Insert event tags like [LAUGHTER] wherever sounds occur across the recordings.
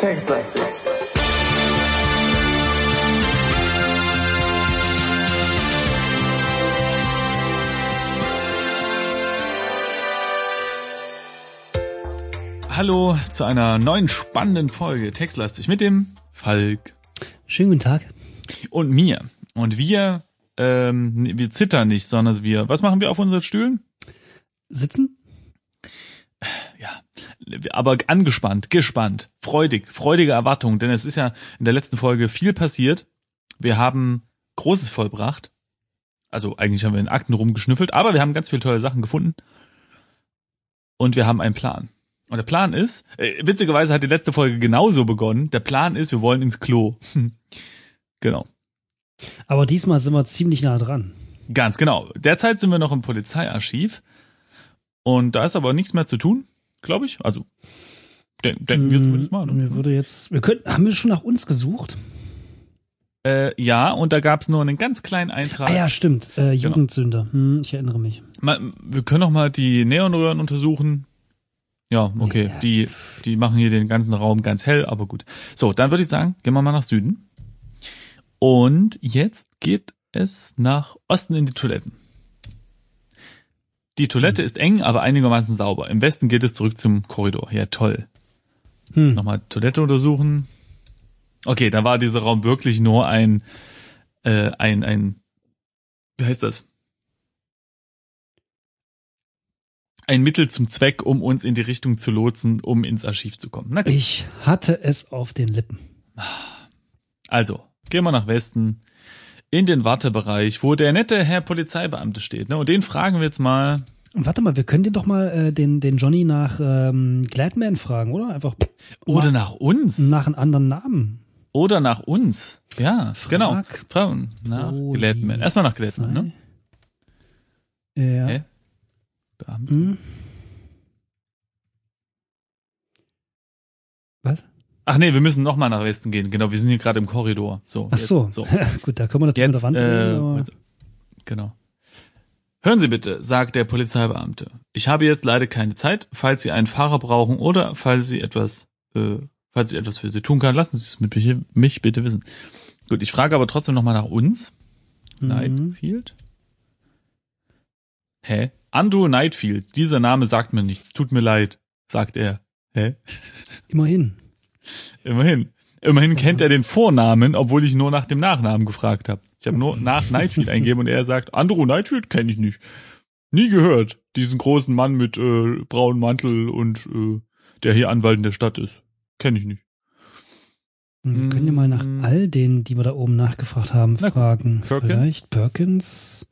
Textlastig. Hallo zu einer neuen spannenden Folge Textlastig mit dem Falk Schönen guten Tag. und mir. Und wir, ähm, wir zittern nicht, sondern wir, was machen wir auf unseren Stühlen? Sitzen? Aber angespannt, gespannt, freudig, freudige Erwartung, denn es ist ja in der letzten Folge viel passiert. Wir haben Großes vollbracht. Also eigentlich haben wir in Akten rumgeschnüffelt, aber wir haben ganz viele tolle Sachen gefunden. Und wir haben einen Plan. Und der Plan ist, äh, witzigerweise hat die letzte Folge genauso begonnen. Der Plan ist, wir wollen ins Klo. [LAUGHS] genau. Aber diesmal sind wir ziemlich nah dran. Ganz genau. Derzeit sind wir noch im Polizeiarchiv. Und da ist aber nichts mehr zu tun, glaube ich. Also, den, denken wir zumindest mal. Mir Ne? würde jetzt, wir könnten, haben wir schon nach uns gesucht? Äh, ja, und da gab's nur einen ganz kleinen Eintrag. Ah ja, stimmt. Äh, Jugendsünder. Hm, ich erinnere mich. Mal, wir können auch mal die Neonröhren untersuchen. Ja, okay. Ja. Die, die machen hier den ganzen Raum ganz hell, aber gut. So, dann würde ich sagen, gehen wir mal nach Süden. Und jetzt geht es nach Osten in die Toiletten. Die Toilette ist eng, aber einigermaßen sauber. Im Westen geht es zurück zum Korridor. Ja, toll. Hm. Nochmal Toilette untersuchen. Okay, da war dieser Raum wirklich nur ein, äh, ein, ein, wie heißt das? Ein Mittel zum Zweck, um uns in die Richtung zu lotsen, um ins Archiv zu kommen. Na. Ich hatte es auf den Lippen. Also, gehen wir nach Westen in den Wartebereich, wo der nette Herr Polizeibeamte steht. Ne? Und den fragen wir jetzt mal. Und warte mal, wir können den doch mal äh, den, den Johnny nach ähm, Gladman fragen, oder? Einfach Oder mal nach uns. nach einem anderen Namen. Oder nach uns. Ja, Frag genau. Fragen nach Gladman. Erstmal nach Gladman, ne? Ja. Hä? Beamte. Hm. Was? Ach nee, wir müssen noch mal nach Westen gehen. Genau, wir sind hier gerade im Korridor. So. Ach jetzt- so. so. [LAUGHS] Gut, da können wir natürlich Jetzt, mit der Wand äh, jetzt- genau. Hören Sie bitte, sagt der Polizeibeamte. Ich habe jetzt leider keine Zeit. Falls Sie einen Fahrer brauchen oder falls Sie etwas, äh, falls ich etwas für Sie tun kann, lassen Sie es mit mich, mich bitte wissen. Gut, ich frage aber trotzdem noch mal nach uns. Mhm. Nightfield? Hä? Andrew Nightfield. Dieser Name sagt mir nichts. Tut mir leid, sagt er. Hä? immerhin. Immerhin. Immerhin kennt er den Vornamen, obwohl ich nur nach dem Nachnamen gefragt habe. Ich habe nur nach Nightfield eingegeben und er sagt, Andrew Nightfield kenne ich nicht. Nie gehört. Diesen großen Mann mit äh, braunem Mantel und äh, der hier Anwalt in der Stadt ist. Kenne ich nicht. Wir können ja mal nach Mm. all denen, die wir da oben nachgefragt haben, Na fragen. Perkins? Vielleicht Perkins?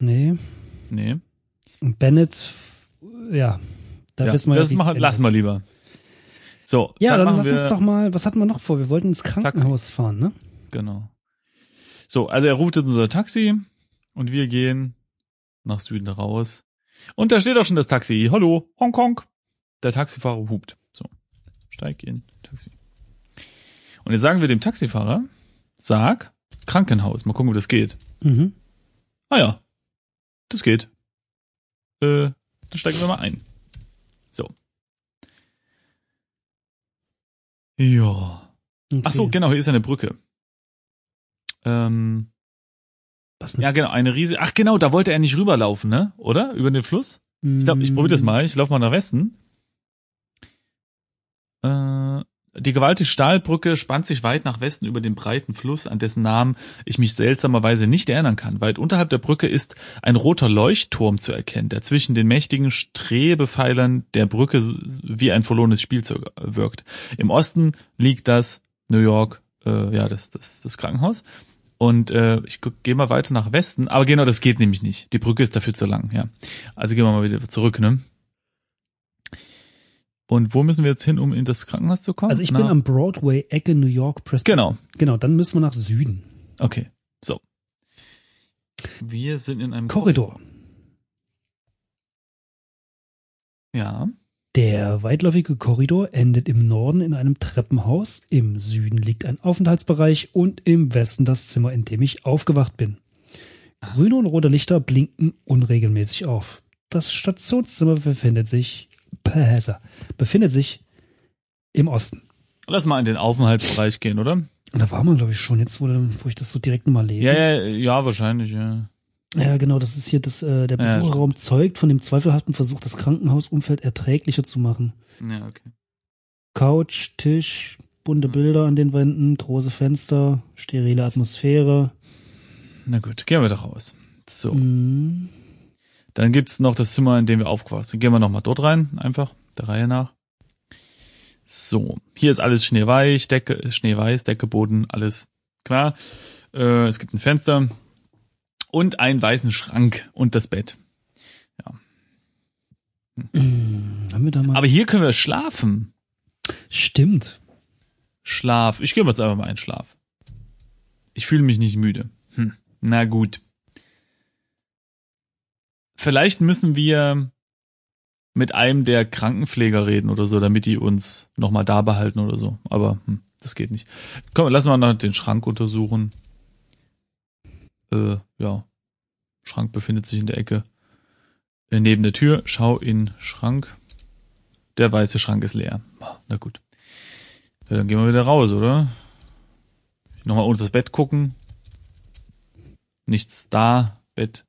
Nee. Nee. Und Bennett, ja. Da ja, wissen wir das ja, machen, lassen wir lieber. So, Ja, dann, machen lass wir, uns doch mal, was hatten wir noch vor? Wir wollten ins Krankenhaus fahren, ne? Genau. So, also er ruft jetzt unser Taxi und wir gehen nach Süden raus. Und da steht auch schon das Taxi. Hallo, Hongkong. Der Taxifahrer hupt. So, steig in, Taxi. Und jetzt sagen wir dem Taxifahrer, sag Krankenhaus. Mal gucken, wie das geht. Mhm. Ah ja, das geht. Äh, dann steigen wir mal ein. So. Ja. Okay. Ach so, genau, hier ist eine Brücke. Ähm, Was ne? ja, genau, eine riesige. Ach genau, da wollte er nicht rüberlaufen, ne? Oder? Über den Fluss? Ich glaube, ich probiere das mal. Ich laufe mal nach Westen. Äh, die gewaltige Stahlbrücke spannt sich weit nach Westen über den breiten Fluss, an dessen Namen ich mich seltsamerweise nicht erinnern kann. Weit unterhalb der Brücke ist ein roter Leuchtturm zu erkennen, der zwischen den mächtigen Strebepfeilern der Brücke wie ein verlorenes Spielzeug wirkt. Im Osten liegt das New York, äh, ja, das, das, das Krankenhaus. Und äh, ich gehe mal weiter nach Westen, aber genau, das geht nämlich nicht. Die Brücke ist dafür zu lang, ja. Also gehen wir mal wieder zurück, ne? Und wo müssen wir jetzt hin, um in das Krankenhaus zu kommen? Also ich Na, bin am Broadway, Ecke New York, Preston. Genau, Genau, dann müssen wir nach Süden. okay. So. Wir sind in einem Korridor. Ja. Der weitläufige Korridor endet im Norden in einem Treppenhaus, im Süden liegt ein Aufenthaltsbereich und im Westen das Zimmer, in dem ich aufgewacht bin. Grüne und rote Lichter blinken unregelmäßig auf. Das Stationszimmer befindet sich, befindet sich Im Osten. Lass mal in den Aufenthaltsbereich gehen, oder? Und da war man, glaube ich, schon jetzt, wo, wo ich das so direkt nochmal lese. Ja, ja, ja, wahrscheinlich, ja. Ja, genau, das ist hier das, äh, der Ja, Besucherraum zeugt von dem zweifelhaften Versuch, das Krankenhausumfeld erträglicher zu machen. Ja, okay. Couch, Tisch, bunte Mhm. Bilder an den Wänden, große Fenster, sterile Atmosphäre. Na gut, gehen wir doch raus. So. Mhm. Dann gibt's noch das Zimmer, in dem wir aufgewacht sind. Gehen wir noch mal dort rein, einfach, der Reihe nach. So, hier ist alles schneeweich, Decke, schneeweiß, Decke, Boden, alles klar. Äh, es gibt ein Fenster und einen weißen Schrank und das Bett. Mhm. Haben wir da mal. Aber hier können wir schlafen. Stimmt. Schlaf. Ich gebe jetzt einfach mal einen Schlaf. Ich fühle mich nicht müde. Hm. Na gut. Vielleicht müssen wir mit einem der Krankenpfleger reden oder so, damit die uns nochmal da behalten oder so. Aber hm, das geht nicht. Komm, lassen wir noch den Schrank untersuchen. Äh, ja. Schrank befindet sich in der Ecke. Äh, neben der Tür. Schau in Schrank. Der weiße Schrank ist leer. Na gut. Ja, dann gehen wir wieder raus, oder? Nochmal unter das Bett gucken. Nichts da. Bett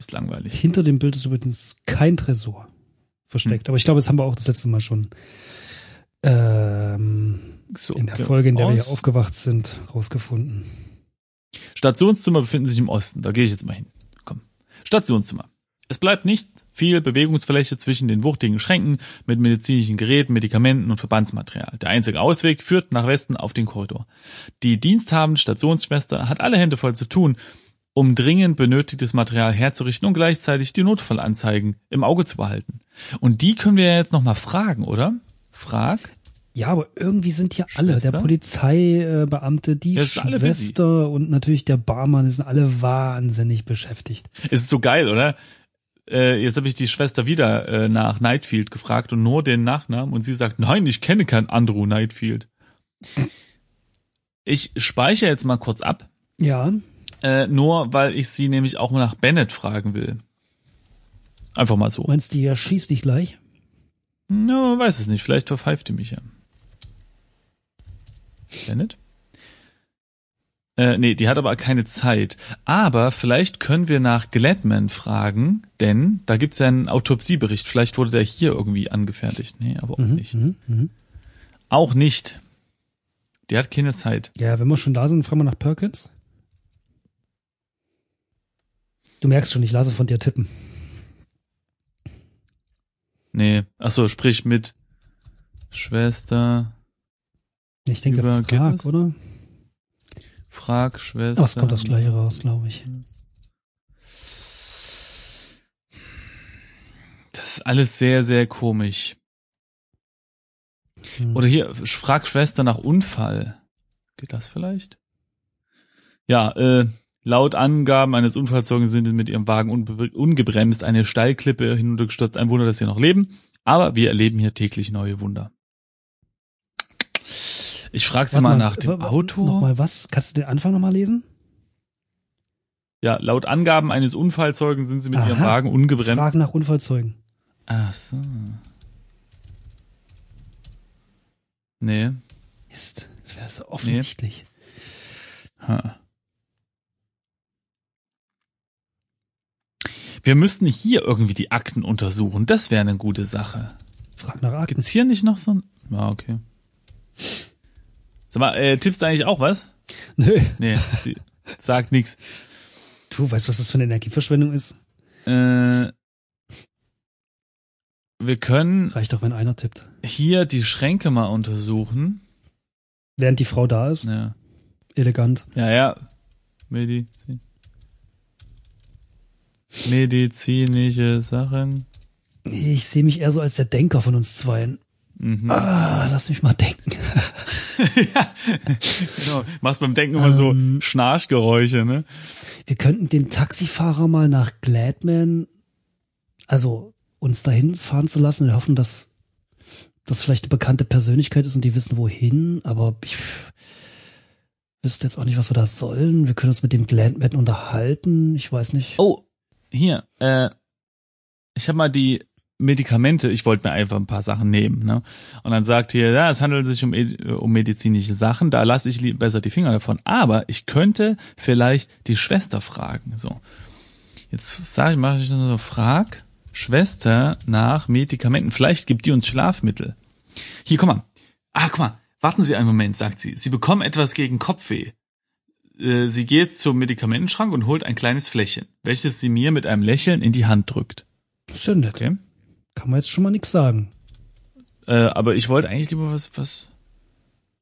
ist langweilig. Hinter dem Bild ist übrigens kein Tresor versteckt. Hm. Aber ich glaube, das haben wir auch das letzte Mal schon ähm, So, in der wir Folge, in der wir raus. hier aufgewacht sind, rausgefunden. Stationszimmer befinden sich im Osten. Da gehe ich jetzt mal hin. Komm. Stationszimmer. Es bleibt nicht viel Bewegungsfläche zwischen den wuchtigen Schränken mit medizinischen Geräten, Medikamenten und Verbandsmaterial. Der einzige Ausweg führt nach Westen auf den Korridor. Die diensthabende Stationsschwester hat alle Hände voll zu tun, um dringend benötigtes Material herzurichten und gleichzeitig die Notfallanzeigen im Auge zu behalten. Und die können wir ja jetzt nochmal fragen, oder? Frag. Ja, aber irgendwie sind hier alle, Schwester? der Polizeibeamte, die Ja. Schwester und natürlich der Barmann, die sind alle wahnsinnig beschäftigt. Es ist so geil, oder? Äh, jetzt habe ich die Schwester wieder äh, nach Nightfield gefragt und nur den Nachnamen und sie sagt, nein, ich kenne keinen Andrew Nightfield. Ich speichere jetzt mal kurz ab, Ja, äh, nur weil ich sie nämlich auch mal nach Bennett fragen will. Einfach mal so. meinst du, die erschießt dich gleich? Na, man weiß es nicht, vielleicht verpfeift die mich ja. Bennett? Äh, nee, die hat aber keine Zeit. Aber vielleicht können wir nach Gladman fragen, denn da gibt's ja einen Autopsiebericht. Vielleicht wurde der hier irgendwie angefertigt. Nee, aber auch Mhm, nicht. mhm, mhm. Auch nicht. Die hat keine Zeit. Ja, wenn wir schon da sind, fragen wir nach Perkins. Du merkst schon, ich lasse von dir tippen. Nee. Ach so, sprich mit Schwester, Ich denke, Über frag, Gibbs? oder? frag Schwester. Aber es kommt das gleiche raus, glaube ich. Das ist alles sehr, sehr komisch. Hm. Oder hier, frag Schwester nach Unfall. Geht das vielleicht? Ja, äh, laut Angaben eines Unfallzeugen sind mit ihrem Wagen ungebremst eine Steilklippe hinuntergestürzt. Ein Wunder, dass sie noch leben. Aber wir erleben hier täglich neue Wunder. Ich frage sie Warte mal nach dem Auto. Nochmal was? Kannst du den Anfang nochmal lesen? Ja, laut Angaben eines Unfallzeugen sind sie mit ihrem Aha. Wagen ungebremst. Frag nach Unfallzeugen. Ach so. Nee. Mist, das wäre so offensichtlich. Ha. Wir müssten hier irgendwie die Akten untersuchen. Das wäre eine gute Sache. Frag nach Akten. Gibt's hier nicht noch so ein... Ja, okay. Sag mal, äh, tippst du eigentlich auch was? Nö. Nee, sie sagt nix. Du weißt, was das für eine Energieverschwendung ist? Äh, wir können Reicht doch, wenn einer tippt. hier die Schränke mal untersuchen. Während die Frau da ist. Ja, Elegant. ja. ja. Medizin. Medizinische Sachen. Nee, ich sehe mich eher so als der Denker von uns zweien. Mhm. Ah, lass mich mal denken. [LAUGHS] ja, genau. Machst beim Denken immer so Ähm. Schnarchgeräusche, ne? Wir könnten den Taxifahrer mal nach Gladman, also uns dahin fahren zu lassen, der Hoffnung, dass das vielleicht eine bekannte Persönlichkeit ist und die wissen wohin, aber ich wüsste jetzt auch nicht, was wir da sollen. Wir können uns mit dem Gladman unterhalten. Ich weiß nicht. Oh, hier, äh, ich habe mal die Medikamente, ich wollte mir einfach ein paar Sachen nehmen, ne? Und dann sagt hier, ja, es handelt sich um, um medizinische Sachen, da lasse ich besser die Finger davon. Aber ich könnte vielleicht die Schwester fragen. So. Jetzt sage ich, mache ich so, frag Schwester nach Medikamenten. Vielleicht gibt die uns Schlafmittel. Hier, guck mal. Ah, guck mal. Warten Sie einen Moment, sagt sie. Sie bekommen etwas gegen Kopfweh. Äh, sie geht zum Medikamentenschrank und holt ein kleines Fläschchen, welches sie mir mit einem Lächeln in die Hand drückt. Das ist ja nett. Okay. Kann man jetzt schon mal nichts sagen. Äh, aber ich wollte eigentlich lieber was, was.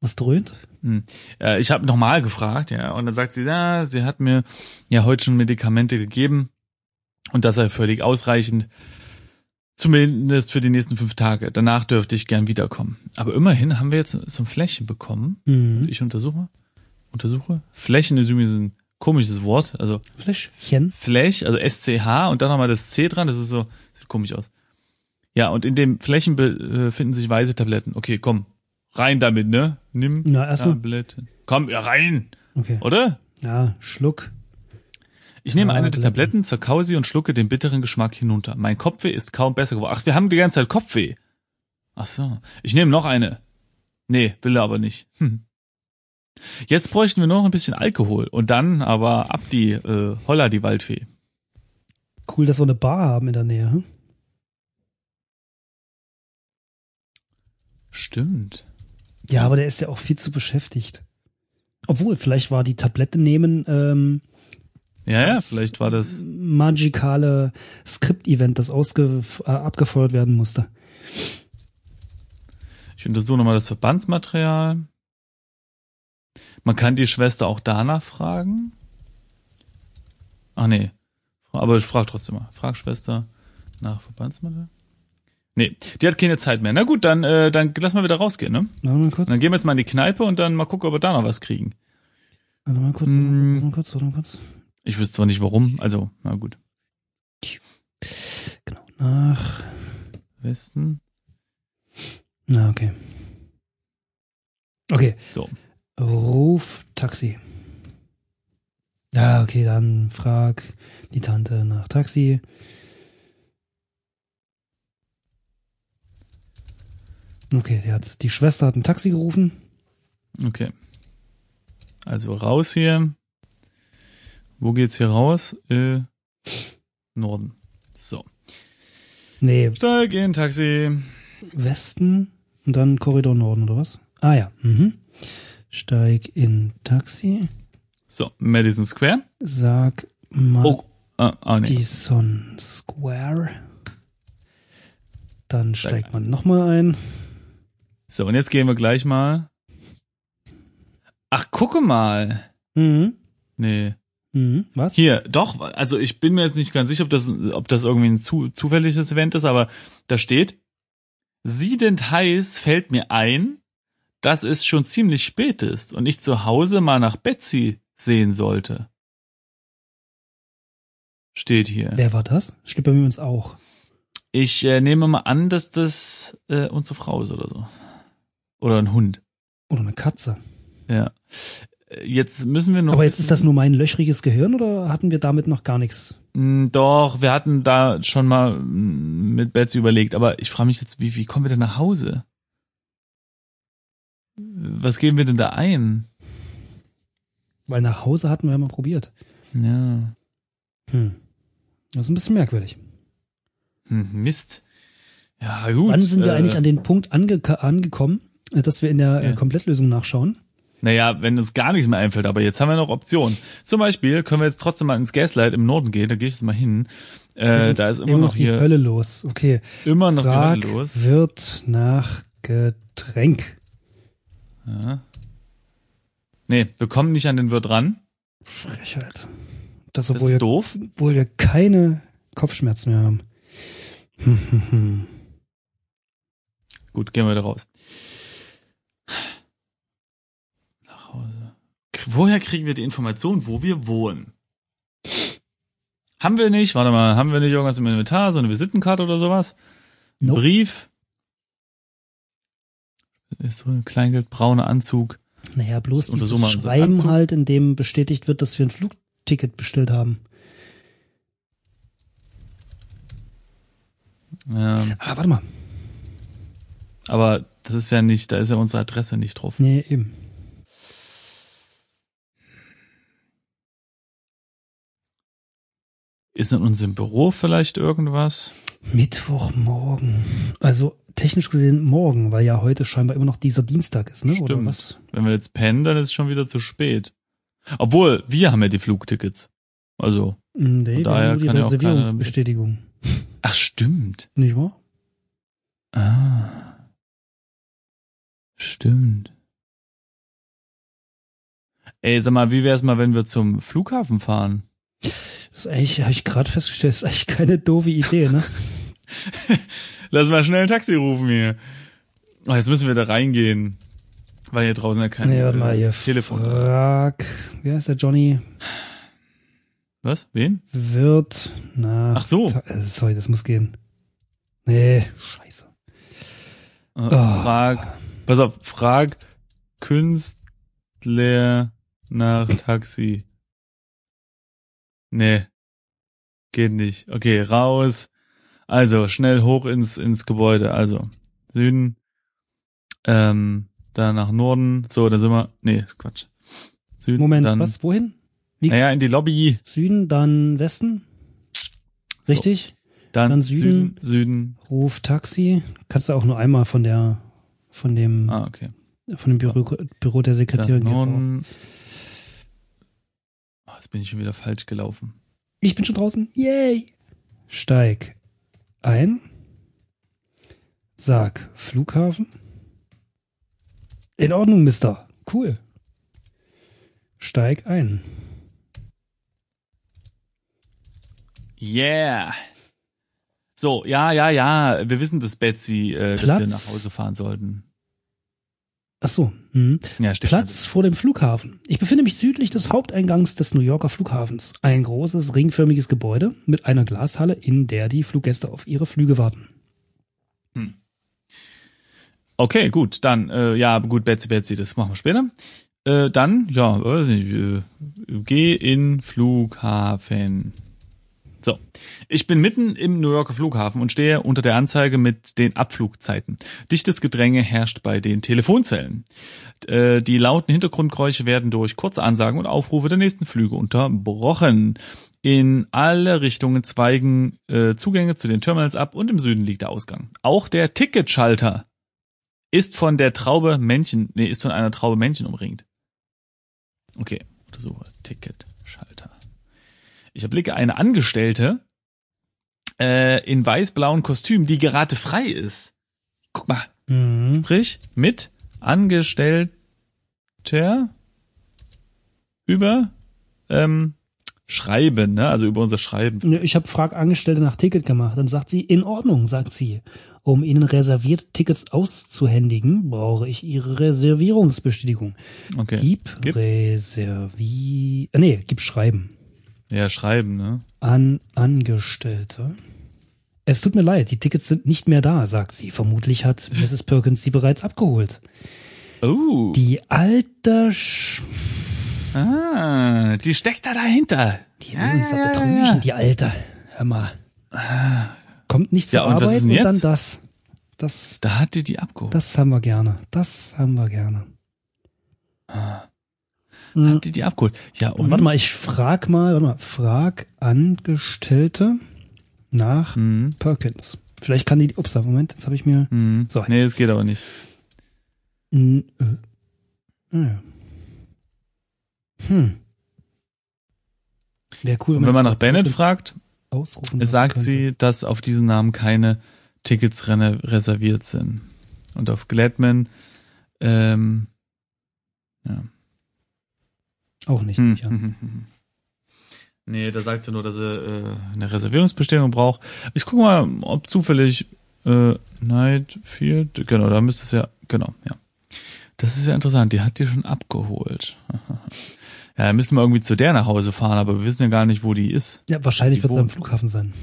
Was dröhnt? Hm. Äh, ich habe nochmal gefragt, ja, und dann sagt sie, ja, sie hat mir ja heute schon Medikamente gegeben und das sei völlig ausreichend. Zumindest für die nächsten fünf Tage. Danach dürfte ich gern wiederkommen. Aber immerhin haben wir jetzt so ein Flächen bekommen. Mhm. Ich untersuche. Untersuche. Flächen ist übrigens ein komisches Wort. Also Fläschchen. Flech, also SCH und dann nochmal das C dran. Das ist so, sieht komisch aus. Ja, und in dem Flächen befinden sich weiße Tabletten. Okay, komm. Rein damit, ne? Nimm Na, erstmal. Tabletten. Komm, ja, rein. Okay. Oder? Ja, Schluck. Ich nehme eine der Tabletten. Tabletten, zerkau sie und schlucke den bitteren Geschmack hinunter. Mein Kopfweh ist kaum besser geworden. Ach, wir haben die ganze Zeit Kopfweh. Ach so. Ich nehme noch eine. Nee, will er aber nicht. Hm. Jetzt bräuchten wir nur noch ein bisschen Alkohol und dann aber ab die äh, Holla die Waldfee. Cool, dass wir eine Bar haben in der Nähe. Hm? Stimmt. Ja, aber der ist ja auch viel zu beschäftigt. Obwohl, vielleicht war die Tablette nehmen ähm, Ja, ja, vielleicht war das. magikale Skript-Event, das ausge äh, abgefeuert werden musste. Ich untersuche nochmal das Verbandsmaterial. Man kann die Schwester auch danach fragen. Ach nee. Aber ich frage trotzdem mal. Frag Schwester nach Verbandsmaterial. Nee, die hat keine Zeit mehr. Na gut, dann, äh, dann lass mal wieder rausgehen, ne? Warte mal kurz. Dann gehen wir jetzt mal in die Kneipe und dann mal gucken, ob wir da noch was kriegen. Warte mal kurz, warte mal kurz, warte mal kurz. Ich wüsste zwar nicht warum, also, na gut. Genau, nach. Westen. Na, okay. Okay. So. Ruf Taxi. Ja, okay, dann frag die Tante nach Taxi. Okay, die, hat, die Schwester hat ein Taxi gerufen. Okay. Also raus hier. Wo geht's hier raus? Äh, Norden. So. Nee, Steig in Taxi. Westen und dann Korridor Norden oder was? Ah ja. Mhm. Steig in Taxi. So, Madison Square. Sag mal Oh, ah, ah nee. Madison Square. Dann steigt man nochmal ein. So, und jetzt gehen wir gleich mal. Ach, gucke mal. Mhm. Nee. Mhm. Was? Hier, doch, also ich bin mir jetzt nicht ganz sicher, ob das, ob das irgendwie ein zu, zufälliges Event ist, aber da steht, siedend heiß fällt mir ein, dass es schon ziemlich spät ist und ich zu Hause mal nach Betsy sehen sollte. Steht hier. Wer war das? Steht bei mir übrigens auch. Ich äh, nehme mal an, dass das äh, unsere Frau ist oder so. Oder ein Hund. Oder eine Katze. Ja. Äh, Jetzt müssen wir noch. Aber jetzt ist das nur mein löchriges Gehirn oder hatten wir damit noch gar nichts? Mm, Doch, wir hatten da schon mal mm, mit Betsy überlegt, aber ich frage mich jetzt, wie, wie kommen wir denn nach Hause? Was geben wir denn da ein? Weil nach Hause hatten wir ja mal probiert. Ja. Hm. Das ist ein bisschen merkwürdig. Hm, Mist. Ja, gut. Wann sind wir äh, eigentlich an den Punkt ange angekommen, äh, dass wir in der äh, Ja. Komplettlösung nachschauen? Naja, wenn uns gar nichts mehr einfällt, aber jetzt haben wir noch Optionen. Zum Beispiel können wir jetzt trotzdem mal ins Gaslight im Norden gehen, da gehe ich jetzt mal hin. Äh, da ist immer noch die hier, Hölle los. Okay. immer noch die Frag Hölle los. wird nach Getränk. Ja. Nee, wir kommen nicht an den Wirt ran. Frechheit. Das, Das obwohl, ist wir, doof. obwohl wir keine Kopfschmerzen mehr haben. Hm, hm, hm. Gut, gehen wir da raus. Nach Hause. Woher kriegen wir die Information, wo wir wohnen? Haben wir nicht, warte mal, haben wir nicht irgendwas im Inventar, so eine Visitenkarte oder sowas? Nope. Brief? Ist so ein Kleingeldbrauner Anzug. Naja, bloß dieses unseren Schreiben Anzug. halt, in dem bestätigt wird, dass wir ein Flugticket bestellt haben. Ähm, Ah, warte mal. aber das ist ja nicht, da ist ja unsere Adresse nicht drauf. Nee, eben. Ist in unserem Büro vielleicht irgendwas? Mittwochmorgen. Also technisch gesehen morgen, weil ja heute scheinbar immer noch dieser Dienstag ist, ne? Oder Stimmt. was? Wenn wir jetzt pennen, dann ist es schon wieder zu spät. Obwohl, wir haben ja die Flugtickets. Also, Nee, wir daher die kann ja Reservierungsbestätigung. [LAUGHS] ach stimmt. Nicht wahr? Ah. Stimmt. Ey, sag mal, wie wär's mal, wenn wir zum Flughafen fahren? Das ist eigentlich, habe ich gerade festgestellt, ist eigentlich keine doofe Idee, ne? [LAUGHS] Lass mal schnell ein Taxi rufen hier. Oh, jetzt müssen wir da reingehen. Weil hier draußen ja kein nee, warte mal, hier. Telefon ist. Frag, wie heißt der Johnny? Was? Wen? Wird nach. Ach so. Ta- äh, Sorry, das muss gehen. Nee, scheiße. Äh, Oh. Frag, pass auf, frag Künstler nach Taxi. Nee. Geht nicht. Okay, raus. Also, schnell hoch ins, ins Gebäude. Also, Süden, ähm, dann nach Norden. So, dann sind wir, nee, Quatsch. Süden, Moment, dann, was? Wohin? Wie- Naja, in die Lobby. Süden, dann Westen? Richtig? Dann, Dann Süden, Süden. Süden. Ruf Taxi. Kannst du auch nur einmal von der, von dem, Ah, okay. von dem Büro, Büro der Sekretärin. Norden. Oh, jetzt bin ich schon wieder falsch gelaufen. Ich bin schon draußen. Yay! Steig ein. Sag Flughafen. In Ordnung, Mister. Cool. Steig ein. Yeah. So, ja, ja, ja. Wir wissen das, Betsy, äh, dass wir nach Hause fahren sollten. Ach so. Mhm. Ja, Platz vor dem Flughafen. Ich befinde mich südlich des Haupteingangs des New Yorker Flughafens. Ein großes ringförmiges Gebäude mit einer Glashalle, in der die Fluggäste auf ihre Flüge warten. Okay, gut, dann, äh, ja, gut, Betsy, Betsy, das machen wir später. Äh, dann, ja, weiß nicht, äh, geh in Flughafen. So, ich bin mitten im New Yorker Flughafen und stehe unter der Anzeige mit den Abflugzeiten. Dichtes Gedränge herrscht bei den Telefonzellen. Äh, die lauten Hintergrundgeräusche werden durch kurze Ansagen und Aufrufe der nächsten Flüge unterbrochen. In alle Richtungen zweigen äh, Zugänge zu den Terminals ab und im Süden liegt der Ausgang. Auch der Ticketschalter ist von der Traube Männchen, nee, ist von einer Traube Männchen umringt. Okay, untersuche Ticketschalter. Ich erblicke eine Angestellte äh, in weiß-blauen Kostüm, die gerade frei ist. Guck mal, Mhm. sprich mit Angestellter über ähm, Schreiben, ne? Also über unser Schreiben. Ich habe Frag Angestellte nach Ticket gemacht. Dann sagt sie, in Ordnung, sagt sie. Um Ihnen reservierte Tickets auszuhändigen, brauche ich Ihre Reservierungsbestätigung. Okay. Gib, Gib. Reservi... Äh, nee, gib Schreiben. Ja, schreiben, ne? An Angestellte. Es tut mir leid, die Tickets sind nicht mehr da, sagt sie. Vermutlich hat [LAUGHS] Mrs. Perkins sie bereits abgeholt. Oh. Die alte Sch ah, die steckt da dahinter. Die will uns da betrügen, die Alte. Hör mal. Kommt nicht zur Ja, und Arbeit und dann das. Das, Da hat die die abgeholt. das haben wir gerne. Das haben wir gerne. Hm. Hat die die abgeholt. Ja, und? Warte mal, ich frag mal, warte mal, frag Angestellte nach Hm, Perkins. Vielleicht kann die, ups, Moment, jetzt habe ich mir, hm. So, nee, es geht aber nicht. N- äh, naja. Hm. Wäre cool, Und wenn man nach Bennett Perkins fragt, ausrufen sagt sie, dass auf diesen Namen keine Tickets reserviert sind. Und auf Gladman, ähm, ja. Auch nicht, Hm, nicht an. hm, hm, hm. Nee, da sagt sie nur, dass sie äh, eine Reservierungsbestätigung braucht. Ich gucke mal, ob zufällig äh, Nightfield, genau, da müsste es ja, genau, ja. Das ist ja interessant, die hat die schon abgeholt. [LAUGHS] ja, da müssen wir irgendwie zu der nach Hause fahren, aber wir wissen ja gar nicht, wo die ist. Ja, wahrscheinlich wird es am Flughafen sein.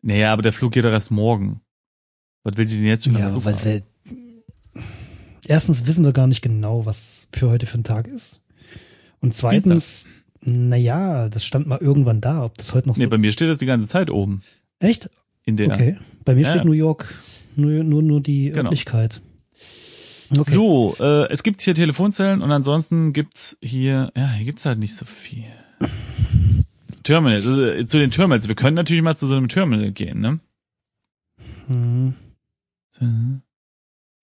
Naja, aber der Flug geht doch erst morgen. Was will die denn jetzt schon Ja, am aber Flughafen? weil wir, erstens wissen wir gar nicht genau, was für heute für ein Tag ist. Und zweitens, naja, das stand mal irgendwann da, ob das heute noch so. Nee, bei mir steht das die ganze Zeit oben. Echt? In der. Okay. Bei mir Ja. steht New York nur, nur, nur die Genau. Örtlichkeit. Okay. So, äh, es gibt hier Telefonzellen und ansonsten gibt's hier, ja, hier gibt's halt nicht so viel. Terminals, also, äh, zu den Terminals. Wir können natürlich mal zu so einem Terminal gehen, ne? Hm.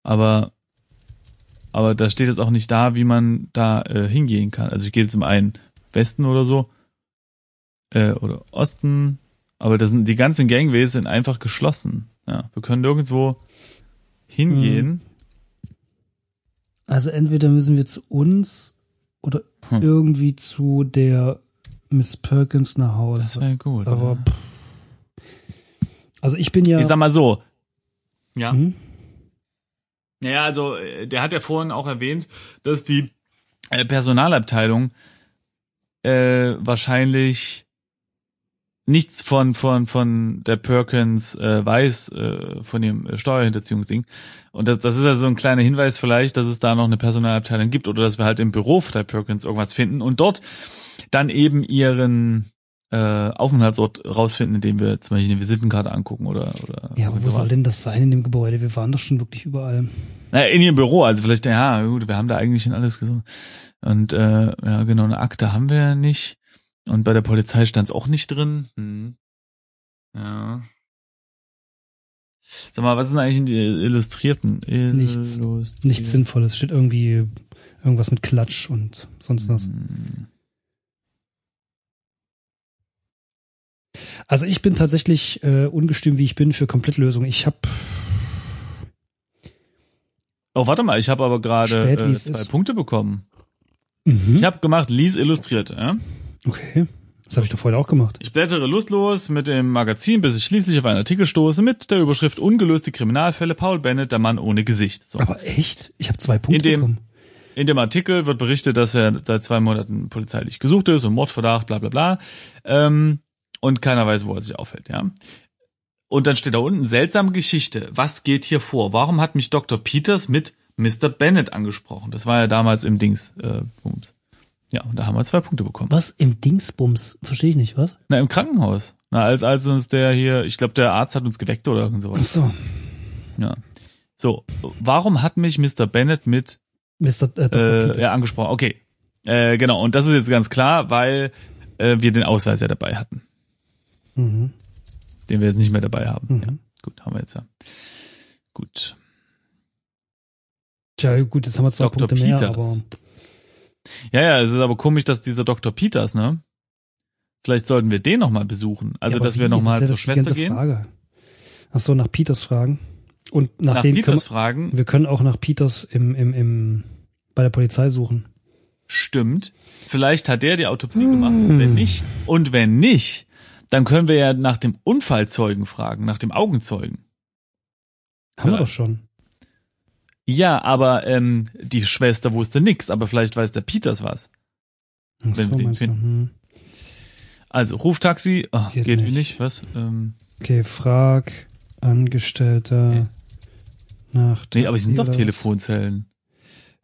Aber, aber da steht jetzt auch nicht da, wie man da äh, hingehen kann. Also ich gehe zum einen Westen oder so, äh, oder Osten, aber das sind, die ganzen Gangways sind einfach geschlossen. Ja, wir können nirgendwo hingehen. Also entweder müssen wir zu uns oder Hm. irgendwie zu der Miss Perkins nach Hause. Das wäre gut. Aber pff. also ich bin ja. Ich sag mal so. Ja. Hm? Naja, also äh, der hat ja vorhin auch erwähnt, dass die äh, Personalabteilung äh, wahrscheinlich nichts von von von der Perkins äh, weiß äh, von dem äh, Steuerhinterziehungsding. Und das das ist ja so ein kleiner Hinweis vielleicht, dass es da noch eine Personalabteilung gibt oder dass wir halt im Büro der Perkins irgendwas finden und dort dann eben ihren äh, Aufenthaltsort rausfinden, indem wir zum Beispiel eine Visitenkarte angucken oder oder Ja, aber wo soll denn das sein in dem Gebäude? Wir waren doch schon wirklich überall. Naja, in ihrem Büro, also vielleicht, ja, gut, wir haben da eigentlich schon alles gesucht. Und äh, ja, genau, eine Akte haben wir ja nicht. Und bei der Polizei stand es auch nicht drin. Hm. Ja. Sag mal, was ist denn eigentlich in die Illustrierten? Nichts. Illustriert- Nichts Sinnvolles. Steht irgendwie irgendwas mit Klatsch und sonst was. Hm. Also ich bin tatsächlich äh, ungestüm, wie ich bin, für Komplettlösungen. Ich habe Oh, warte mal, ich habe aber gerade Spät, wie äh, zwei ist. Punkte bekommen. mhm. Ich habe gemacht, Lies illustriert. Ja? okay. Das habe ich doch vorher auch gemacht. Ich blättere lustlos mit dem Magazin, bis ich schließlich auf einen Artikel stoße mit der Überschrift Ungelöste Kriminalfälle Paul Bennett, der Mann ohne Gesicht. So. Aber echt? Ich habe zwei Punkte In dem- bekommen. In dem Artikel wird berichtet, dass er seit zwei Monaten polizeilich gesucht ist und Mordverdacht, bla bla bla. Ähm, und keiner weiß, wo er sich aufhält, ja. Und dann steht da unten, seltsame Geschichte. Was geht hier vor? Warum hat mich Dr. Peters mit Mr. Bennett angesprochen? Das war ja damals im Dings. Äh, Bums. ja, und da haben wir zwei Punkte bekommen. Was? Im Dingsbums? Verstehe ich nicht, was? Na, im Krankenhaus. Na, als, als uns der hier, ich glaube, der Arzt hat uns geweckt oder irgend Ach sowas. so. Ja. So, warum hat mich Mr. Bennett mit Mr. Äh, Dr. äh, Peters. ja, angesprochen. Okay. Äh, genau, und das ist jetzt ganz klar, weil äh, wir den Ausweis ja dabei hatten, mhm. den wir jetzt nicht mehr dabei haben. Mhm. Ja, gut, haben wir jetzt ja. Gut. Tja, gut, jetzt haben wir zwei Dr. Punkte mehr, Peters. aber Ja, ja, es ist aber komisch, dass dieser Dr. Peters, ne? Vielleicht sollten wir den nochmal besuchen. Also, ja, dass wir wie? nochmal Das zur Schwester gehen, Frage. Ach so, nach Peters fragen. Und nach, nach Peters können fragen. wir können auch nach Peters im, im, im, bei der Polizei suchen. Stimmt. Vielleicht hat der die Autopsie gemacht. Wenn nicht, und wenn nicht, dann können wir ja nach dem Unfallzeugen fragen, nach dem Augenzeugen. Haben wir doch schon. Ja, aber ähm, die Schwester wusste nix, aber vielleicht weiß der Peters was. Ach Wenn so, wir den finden. Hm. Also, Ruftaxi, oh, Geht geht, nicht. nicht, was? Ähm, Okay, frag Angestellter Nee. nach. nee, aber es sind doch Telefonzellen.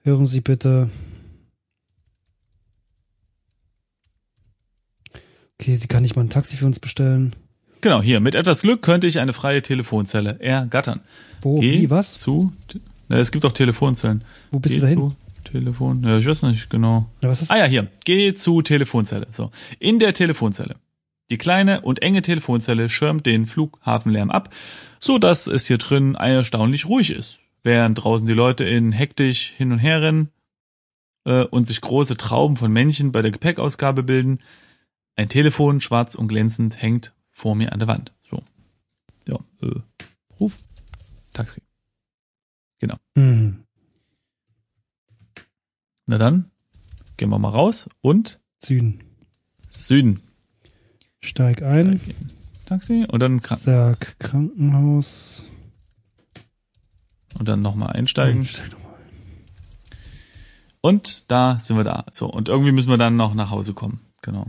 Hören Sie bitte. Okay, sie kann nicht mal ein Taxi für uns bestellen. Genau, hier, mit etwas Glück könnte ich eine freie Telefonzelle ergattern. Wo, Geh wie, was? Zu, na, es gibt auch Telefonzellen. Wo bist Geh du dahin? zu Telefon, ja, ich weiß nicht genau. Ja, was ist Ah ja, hier, geh zu Telefonzelle. So, in der Telefonzelle. Die kleine und enge Telefonzelle schirmt den Flughafenlärm ab, so dass es hier drin erstaunlich ruhig ist, während draußen die Leute in hektisch hin und her rennen äh, und sich große Trauben von Männchen bei der Gepäckausgabe bilden. Ein Telefon, schwarz und glänzend, hängt vor mir an der Wand. So, ja, äh, Ruf, Taxi. Hm. Na dann, gehen wir mal raus und Süden. Süden. Steig ein. Taxi und dann Kranken Sag Krankenhaus. und dann nochmal einsteigen. Steig doch mal ein. Und da sind wir da. So, und irgendwie müssen wir dann noch nach Hause kommen. Genau.